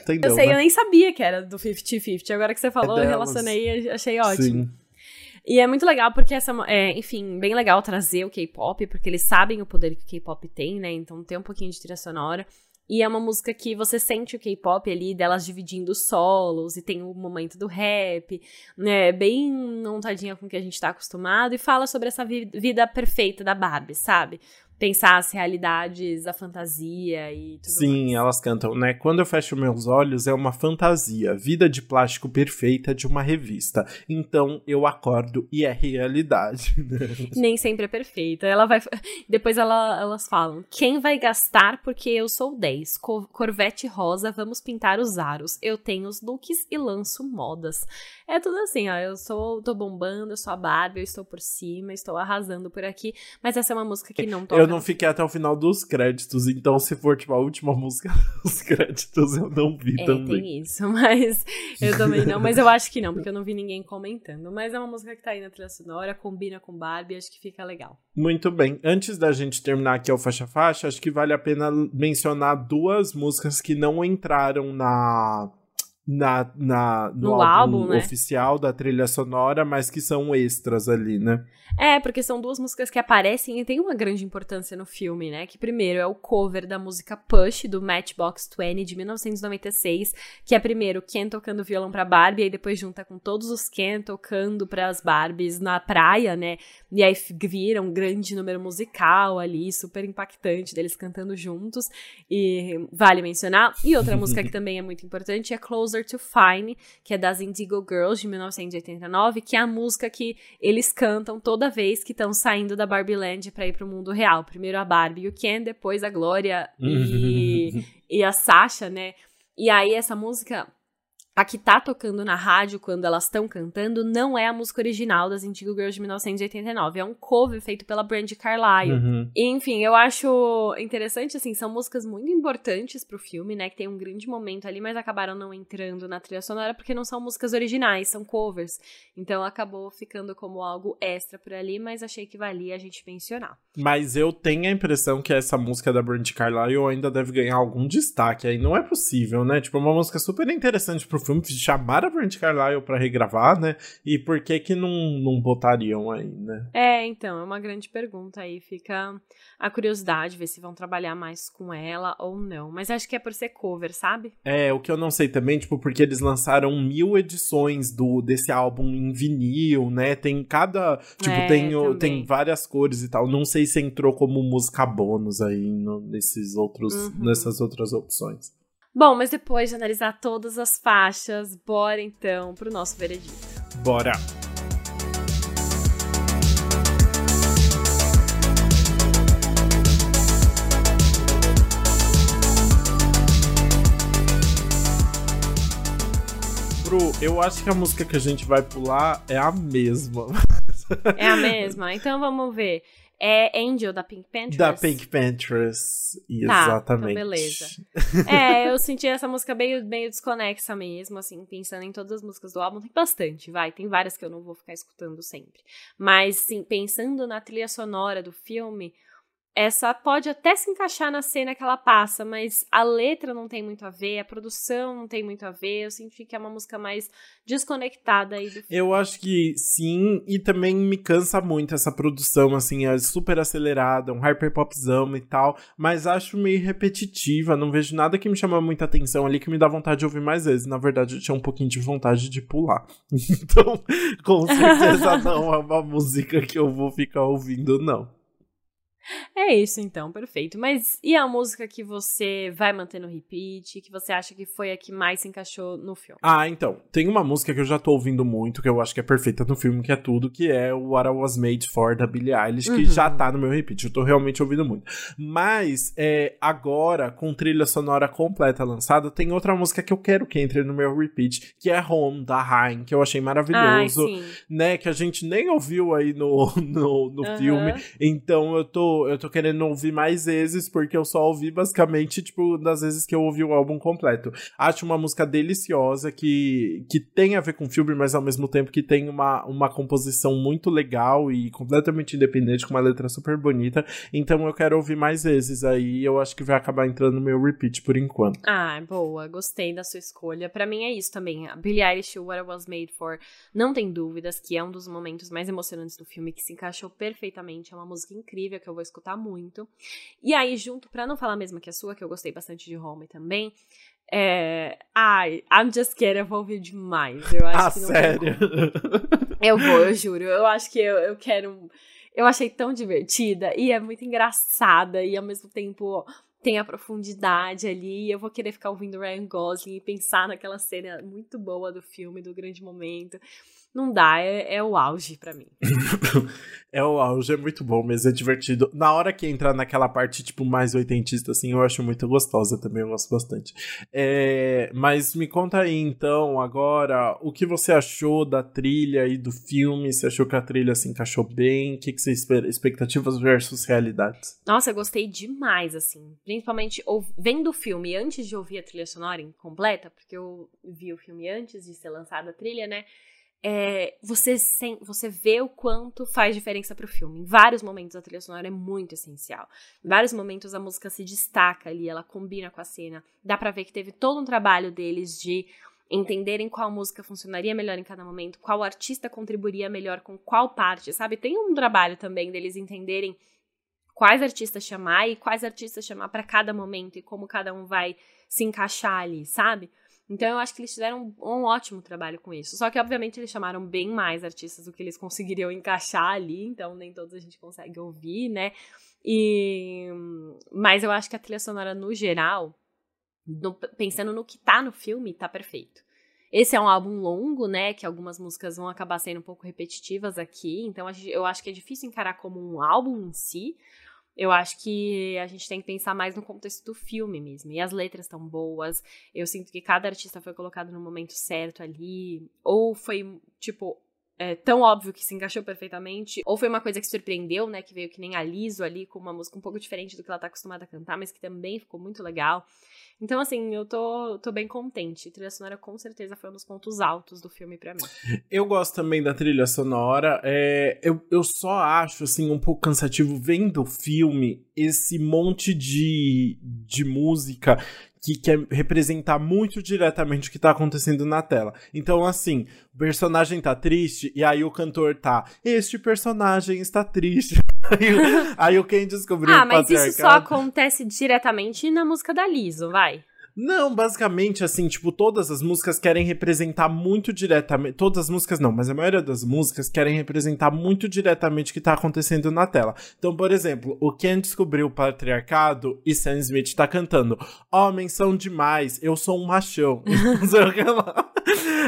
Entendeu, eu sei, né? eu nem sabia que era do 50-50. Agora que você falou, é eu relacionei e achei ótimo. Sim. E é muito legal porque essa, é, enfim, bem legal trazer o K-pop, porque eles sabem o poder que o K-pop tem, né? Então tem um pouquinho de trilha sonora. E é uma música que você sente o K-pop ali, delas dividindo solos, e tem o momento do rap, né? Bem montadinha com o que a gente tá acostumado, e fala sobre essa vi vida perfeita da Barbie, sabe? Pensar as realidades, a fantasia e tudo Sim, mais. elas cantam, né? Quando eu fecho meus olhos é uma fantasia, vida de plástico perfeita de uma revista. Então eu acordo e é realidade. Né? Nem sempre é perfeita. Ela vai depois ela, elas falam: "Quem vai gastar porque eu sou 10. Corvette rosa, vamos pintar os aros. Eu tenho os looks e lanço modas." É tudo assim, ó, eu sou tô bombando, eu sou a Barbie, eu estou por cima, estou arrasando por aqui, mas essa é uma música que não toca eu não fiquei até o final dos créditos, então se for tipo a última música dos créditos eu não vi é, também. Tem isso, mas eu também não, mas eu acho que não, porque eu não vi ninguém comentando. Mas é uma música que tá aí na trilha sonora, combina com Barbie, acho que fica legal. Muito bem. Antes da gente terminar aqui o faixa faixa, acho que vale a pena mencionar duas músicas que não entraram na na, na, no, no álbum, álbum né? oficial da trilha sonora, mas que são extras ali, né? É, porque são duas músicas que aparecem e tem uma grande importância no filme, né? Que primeiro é o cover da música Push, do Matchbox 20, de 1996, que é primeiro Ken tocando violão pra Barbie, e depois junta com todos os Ken tocando pras Barbies na praia, né? E aí vira um grande número musical ali, super impactante, deles cantando juntos, e vale mencionar. E outra música que também é muito importante é Closer to Fine, que é das Indigo Girls, de 1989, que é a música que eles cantam toda vez que estão saindo da Barbie Land para ir pro mundo real. Primeiro a Barbie e o Ken, depois a Glória e, e a Sasha, né? E aí essa música a que tá tocando na rádio quando elas estão cantando não é a música original das Indigo Girls de 1989, é um cover feito pela Brandy Carlile. Uhum. E, enfim, eu acho interessante, assim, são músicas muito importantes pro filme, né, que tem um grande momento ali, mas acabaram não entrando na trilha sonora porque não são músicas originais, são covers. Então acabou ficando como algo extra por ali, mas achei que valia a gente mencionar. Mas eu tenho a impressão que essa música da Brandy Carlile ainda deve ganhar algum destaque, aí não é possível, né? Tipo, uma música super interessante pro filme, chamaram a Brent Carlyle pra regravar, né? E por que que não, não botariam aí, né? É, então, é uma grande pergunta aí. Fica a curiosidade, ver se vão trabalhar mais com ela ou não. Mas acho que é por ser cover, sabe? É, o que eu não sei também, tipo, porque eles lançaram mil edições do desse álbum em vinil, né? Tem cada. Tipo, é, tem, tem várias cores e tal. Não sei se entrou como música bônus aí no, nesses outros, uhum. nessas outras opções. Bom, mas depois de analisar todas as faixas, bora então pro nosso veredito. Bora! Bru, eu acho que a música que a gente vai pular é a mesma. É a mesma? Então vamos ver. É Angel, da Pink Panthers? Da Pink Panthers, exatamente. Tá, então beleza. é, eu senti essa música meio, meio desconexa mesmo, assim, pensando em todas as músicas do álbum. Tem bastante, vai. Tem várias que eu não vou ficar escutando sempre. Mas, sim, pensando na trilha sonora do filme, essa pode até se encaixar na cena que ela passa, mas a letra não tem muito a ver, a produção não tem muito a ver. Eu senti que é uma música mais desconectada aí do filme. Eu acho que sim, e também me cansa muito essa produção, assim, é super acelerada, um hyperpopzão e tal, mas acho meio repetitiva, não vejo nada que me chama muita atenção ali que me dá vontade de ouvir mais vezes. Na verdade, eu tinha um pouquinho de vontade de pular. Então, com certeza não é uma música que eu vou ficar ouvindo, não. É isso então, perfeito. Mas e a música que você vai manter no repeat, que você acha que foi a que mais se encaixou no filme? Ah, então, tem uma música que eu já tô ouvindo muito, que eu acho que é perfeita no filme, que é tudo, que é o What I Was Made For, da Billie Eilish, que uhum. já tá no meu repeat, eu tô realmente ouvindo muito. Mas, é, agora, com trilha sonora completa lançada, tem outra música que eu quero que entre no meu repeat, que é Home, da Rain, que eu achei maravilhoso, Ai, né, que a gente nem ouviu aí no, no, no uhum. filme, então eu tô eu tô querendo ouvir mais vezes, porque eu só ouvi basicamente, tipo, das vezes que eu ouvi o álbum completo. Acho uma música deliciosa que, que tem a ver com o filme, mas ao mesmo tempo que tem uma, uma composição muito legal e completamente independente, com uma letra super bonita. Então eu quero ouvir mais vezes aí. Eu acho que vai acabar entrando no meu repeat por enquanto. Ah, boa. Gostei da sua escolha. para mim é isso também. A Billie Eilish, What I Was Made For, não tem dúvidas que é um dos momentos mais emocionantes do filme, que se encaixou perfeitamente. É uma música incrível que eu vou escutar muito. E aí, junto, para não falar a mesma que a sua, que eu gostei bastante de Home também, é... Ai, I'm Just Kidding, eu vou ouvir demais. Eu acho ah, que não sério? Eu vou, eu juro. Eu acho que eu, eu quero... Eu achei tão divertida e é muito engraçada e ao mesmo tempo tem a profundidade ali. Eu vou querer ficar ouvindo Ryan Gosling e pensar naquela cena muito boa do filme, do grande momento não dá, é, é o auge para mim. é o auge, é muito bom, mas é divertido. Na hora que entra naquela parte, tipo, mais oitentista, assim, eu acho muito gostosa também, eu gosto bastante. É, mas me conta aí, então, agora, o que você achou da trilha e do filme? Você achou que a trilha se encaixou bem? O que, que você espera? Expectativas versus realidades? Nossa, eu gostei demais, assim. Principalmente vendo o filme antes de ouvir a trilha sonora completa, porque eu vi o filme antes de ser lançada a trilha, né? É, você, sem, você vê o quanto faz diferença pro filme. Em vários momentos a trilha sonora é muito essencial. Em vários momentos a música se destaca ali, ela combina com a cena. Dá pra ver que teve todo um trabalho deles de entenderem qual música funcionaria melhor em cada momento, qual artista contribuiria melhor com qual parte, sabe? Tem um trabalho também deles entenderem quais artistas chamar e quais artistas chamar para cada momento e como cada um vai se encaixar ali, sabe? Então eu acho que eles fizeram um, um, ótimo trabalho com isso. Só que, obviamente, eles chamaram bem mais artistas do que eles conseguiriam encaixar ali, então nem todos a gente consegue ouvir, né? E... Mas eu acho que a trilha sonora, no geral, no, pensando no que tá no filme, tá perfeito. Esse é um álbum longo, né? Que algumas músicas vão acabar sendo um pouco repetitivas aqui. Então eu acho que é difícil encarar como um álbum em si. Eu acho que a gente tem que pensar mais no contexto do filme mesmo. E as letras estão boas. Eu sinto que cada artista foi colocado no momento certo ali. Ou foi, tipo, é, tão óbvio que se encaixou perfeitamente, ou foi uma coisa que surpreendeu, né? Que veio que nem a Liso ali, com uma música um pouco diferente do que ela tá acostumada a cantar, mas que também ficou muito legal. Então, assim, eu tô, tô bem contente. A trilha sonora com certeza foi um dos pontos altos do filme para mim. Eu gosto também da trilha sonora. É, eu, eu só acho, assim, um pouco cansativo vendo o filme esse monte de, de música que quer representar muito diretamente o que tá acontecendo na tela. Então, assim, o personagem tá triste e aí o cantor tá. Este personagem está triste. aí, aí o quem descobriu Ah, mas isso só acontece diretamente na música da Liso, vai. Não, basicamente, assim, tipo, todas as músicas querem representar muito diretamente. Todas as músicas não, mas a maioria das músicas querem representar muito diretamente o que tá acontecendo na tela. Então, por exemplo, o Ken descobriu o patriarcado e Sam Smith tá cantando: Homens são demais, eu sou um machão.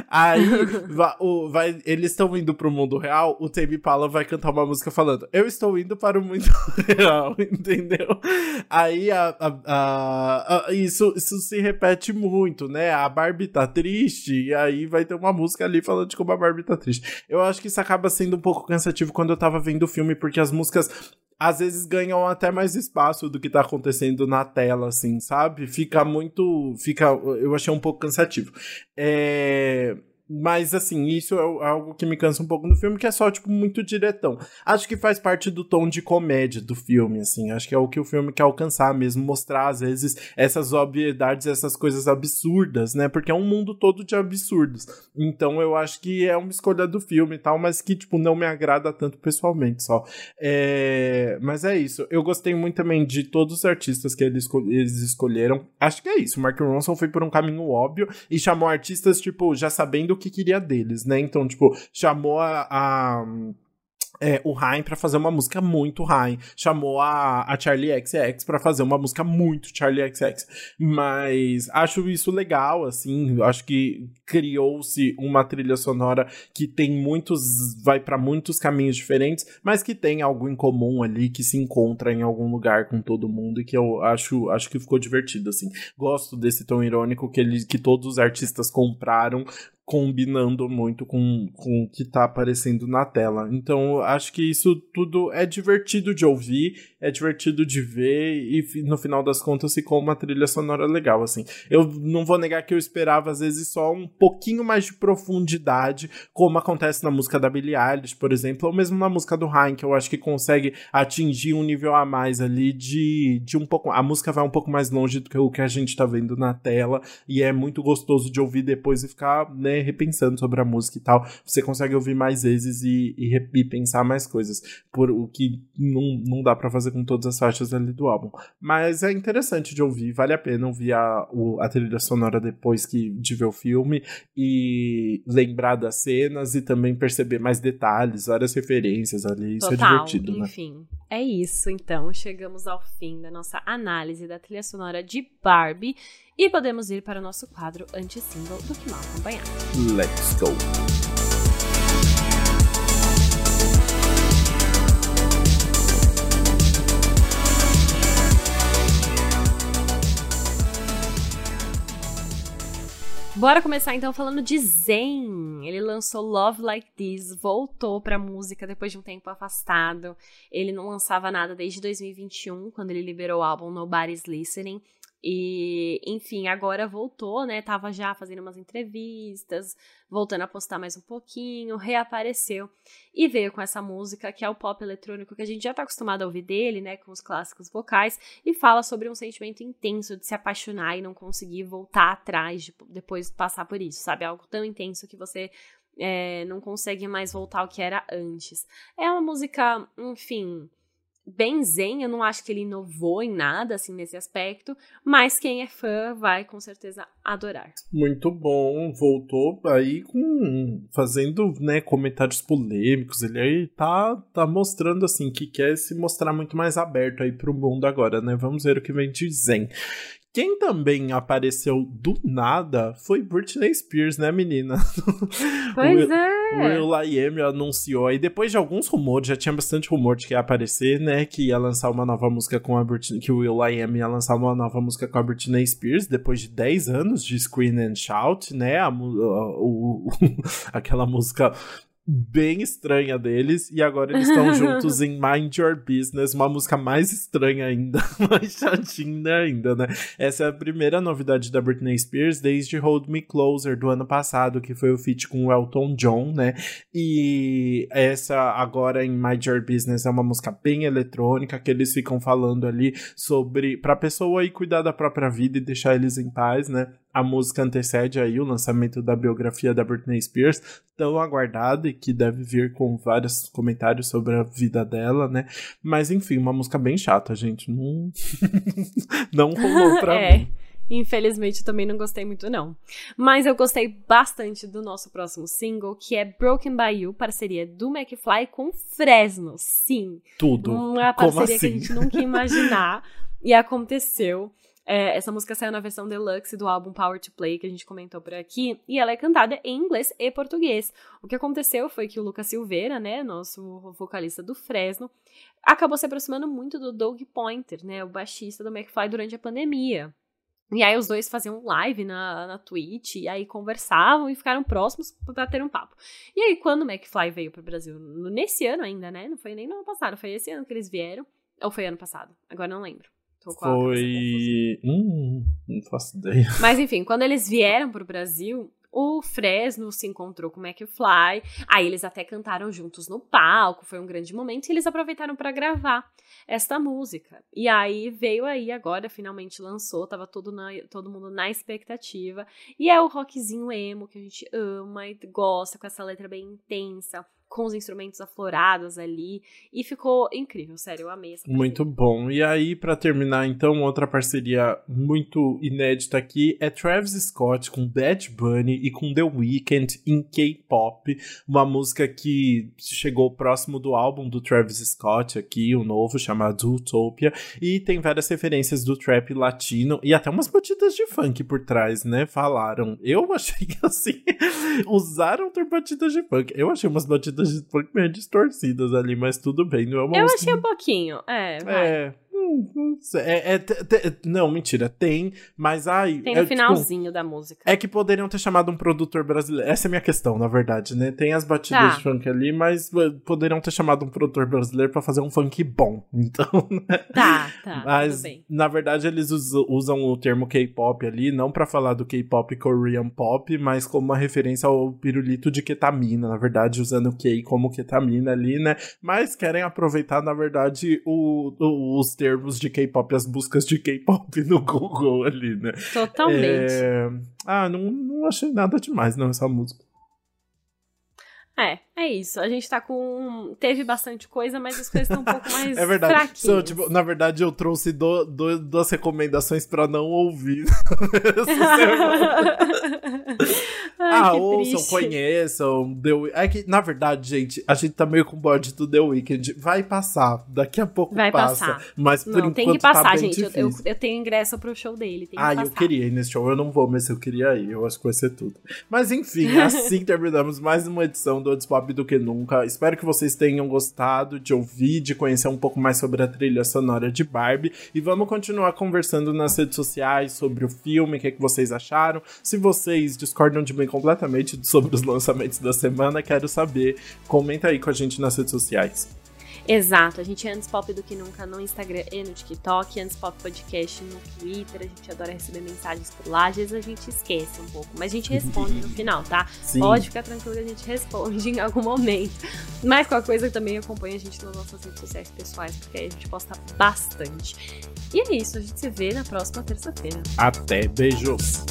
Aí, vai, o, vai, eles estão indo pro mundo real, o Tame Pala vai cantar uma música falando: Eu estou indo para o mundo real, entendeu? Aí, a, a, a isso, isso se se repete muito, né? A Barbie tá triste, e aí vai ter uma música ali falando de como a Barbie tá triste. Eu acho que isso acaba sendo um pouco cansativo quando eu tava vendo o filme, porque as músicas às vezes ganham até mais espaço do que tá acontecendo na tela, assim, sabe? Fica muito. Fica. Eu achei um pouco cansativo. É. Mas, assim, isso é algo que me cansa um pouco no filme, que é só, tipo, muito diretão. Acho que faz parte do tom de comédia do filme, assim. Acho que é o que o filme quer alcançar mesmo, mostrar, às vezes, essas obviedades, essas coisas absurdas, né? Porque é um mundo todo de absurdos. Então, eu acho que é uma escolha do filme e tal, mas que, tipo, não me agrada tanto pessoalmente só. É... Mas é isso. Eu gostei muito também de todos os artistas que eles, escolheram. Acho que é isso. Mark Ronson foi por um caminho óbvio e chamou artistas, tipo, já sabendo o que queria deles, né? Então, tipo, chamou a, a é, o Ryan para fazer uma música muito Ryan. Chamou a, a Charlie XX para fazer uma música muito Charlie XX. Mas acho isso legal, assim. Acho que criou-se uma trilha sonora que tem muitos. vai para muitos caminhos diferentes, mas que tem algo em comum ali, que se encontra em algum lugar com todo mundo e que eu acho, acho que ficou divertido, assim. Gosto desse tom irônico que, ele, que todos os artistas compraram combinando muito com, com o que tá aparecendo na tela. Então, acho que isso tudo é divertido de ouvir, é divertido de ver e no final das contas ficou uma trilha sonora legal, assim. Eu não vou negar que eu esperava às vezes só um pouquinho mais de profundidade, como acontece na música da Billie Eilish, por exemplo, ou mesmo na música do Hein, que eu acho que consegue atingir um nível a mais ali de, de um pouco... A música vai um pouco mais longe do que o que a gente tá vendo na tela e é muito gostoso de ouvir depois e ficar, né, repensando sobre a música e tal, você consegue ouvir mais vezes e, e, e pensar mais coisas, por o que não, não dá para fazer com todas as faixas ali do álbum. Mas é interessante de ouvir, vale a pena ouvir a, o, a trilha sonora depois que, de ver o filme e lembrar das cenas e também perceber mais detalhes, várias referências ali, isso é Total, é divertido, né? Enfim, é isso então, chegamos ao fim da nossa análise da trilha sonora de Barbie. E podemos ir para o nosso quadro anti-single do Que Mal Acompanhado. Let's go! Bora começar então falando de Zen. Ele lançou Love Like This, voltou pra música depois de um tempo afastado. Ele não lançava nada desde 2021, quando ele liberou o álbum Nobody's Listening. E, enfim, agora voltou, né? Tava já fazendo umas entrevistas, voltando a postar mais um pouquinho, reapareceu e veio com essa música que é o pop eletrônico que a gente já tá acostumado a ouvir dele, né? Com os clássicos vocais, e fala sobre um sentimento intenso de se apaixonar e não conseguir voltar atrás de, depois de passar por isso, sabe? Algo tão intenso que você é, não consegue mais voltar ao que era antes. É uma música, enfim bem zen, eu não acho que ele inovou em nada, assim, nesse aspecto, mas quem é fã vai com certeza adorar. Muito bom, voltou aí com, fazendo, né, comentários polêmicos, ele aí tá, tá mostrando, assim, que quer se mostrar muito mais aberto aí pro mundo agora, né, vamos ver o que vem de zen. Quem também apareceu do nada foi Britney Spears, né, menina? Pois é. O Will.i.am anunciou aí, depois de alguns rumores, já tinha bastante rumor de que ia aparecer, né, que ia lançar uma nova música com a Britney, que o Will.i.am ia lançar uma nova música com a Britney Spears, depois de 10 anos de Scream and Shout, né, a, o, o, aquela música bem estranha deles, e agora eles estão juntos em Mind Your Business, uma música mais estranha ainda, mais chatinha ainda, né? Essa é a primeira novidade da Britney Spears desde Hold Me Closer do ano passado, que foi o feat com o Elton John, né? E essa agora em Mind Your Business é uma música bem eletrônica, que eles ficam falando ali sobre pra pessoa aí cuidar da própria vida e deixar eles em paz, né? A música antecede aí o lançamento da biografia da Britney Spears, tão aguardada e que deve vir com vários comentários sobre a vida dela, né? Mas enfim, uma música bem chata, gente. Não, não rolou pra é. mim. Infelizmente, também não gostei muito, não. Mas eu gostei bastante do nosso próximo single, que é Broken by You, parceria do McFly com Fresno. Sim. Tudo. Uma parceria assim? que a assim? gente nunca ia imaginar. e aconteceu. É, essa música saiu na versão deluxe do álbum Power to Play, que a gente comentou por aqui, e ela é cantada em inglês e português. O que aconteceu foi que o Lucas Silveira, né, nosso vocalista do Fresno, acabou se aproximando muito do Doug Pointer, né, o baixista do McFly durante a pandemia. E aí os dois faziam live na, na Twitch, e aí conversavam e ficaram próximos para ter um papo. E aí, quando o McFly veio pro Brasil, nesse ano ainda, né? Não foi nem no ano passado, foi esse ano que eles vieram. Ou foi ano passado? Agora não lembro. Foi. Hum, não faço ideia. Mas enfim, quando eles vieram pro Brasil, o Fresno se encontrou com o McFly. Aí eles até cantaram juntos no palco, foi um grande momento. E eles aproveitaram para gravar esta música. E aí veio aí agora, finalmente lançou, tava todo, na, todo mundo na expectativa. E é o rockzinho emo que a gente ama e gosta, com essa letra bem intensa com os instrumentos aflorados ali. E ficou incrível, sério, eu amei essa parceria. Muito bom. E aí, para terminar, então, outra parceria muito inédita aqui é Travis Scott com Bad Bunny e com The Weeknd em K-pop. Uma música que chegou próximo do álbum do Travis Scott aqui, o novo, chamado Utopia. E tem várias referências do trap latino e até umas batidas de funk por trás, né? Falaram. Eu achei que assim, usaram ter batidas de funk. Eu achei umas batidas um pouco meio distorcidas ali, mas tudo bem. Não é uma Eu achei um pouquinho, é. Vai. É. É, é, não, mentira, tem, mas ai. Tem no é, tipo, finalzinho tipo, da música. É que poderiam ter chamado um produtor brasileiro. Essa é a minha questão, na verdade, né? Tem as batidas tá. de funk ali, mas poderiam ter chamado um produtor brasileiro para fazer um funk bom. Então, né? Tá, tá. Mas, na verdade, eles usam o termo K-pop ali, não para falar do K-pop Korean pop, mas como uma referência ao pirulito de ketamina, na verdade, usando o K como ketamina ali, né? Mas querem aproveitar, na verdade, o, o, os termos termos de K-pop, as buscas de K-pop no Google ali, né? Totalmente. É... Ah, não, não achei nada demais, não, essa música. É, é isso. A gente tá com. Teve bastante coisa, mas as coisas estão um pouco mais. é verdade. So, tipo, na verdade, eu trouxe do, do, duas recomendações pra não ouvir. Ai, ah, ouçam, triste. conheçam. The... É que, na verdade, gente, a gente tá meio com bode do The Weeknd. Vai passar. Daqui a pouco Vai passa. Passar. Mas por não, enquanto tem que passar, tá gente. Eu, eu, tenho ingresso pro show dele. ah, eu queria ir nesse show. Eu não vou, mas eu queria ir. Eu acho que vai ser tudo. Mas enfim, assim terminamos mais uma edição do Antes Pop do que nunca. Espero que vocês tenham gostado de ouvir, de conhecer um pouco mais sobre a trilha sonora de Barbie. E vamos continuar conversando nas redes sociais sobre o filme, o que, é que vocês acharam. Se vocês discordam de mim completamente sobre os lançamentos da semana, quero saber. Comenta aí com a gente nas redes sociais. Exato, a gente é antes pop do que nunca no Instagram e no TikTok, antes pop podcast no Twitter, a gente adora receber mensagens por lá, às vezes a gente esquece um pouco, mas a gente responde no final, tá? Sim. Pode ficar tranquilo, a gente responde em algum momento. Mas qualquer coisa também acompanha a gente nas nossas redes sociais pessoais, porque aí a gente posta bastante. E é isso, a gente se vê na próxima terça-feira. Até, beijos!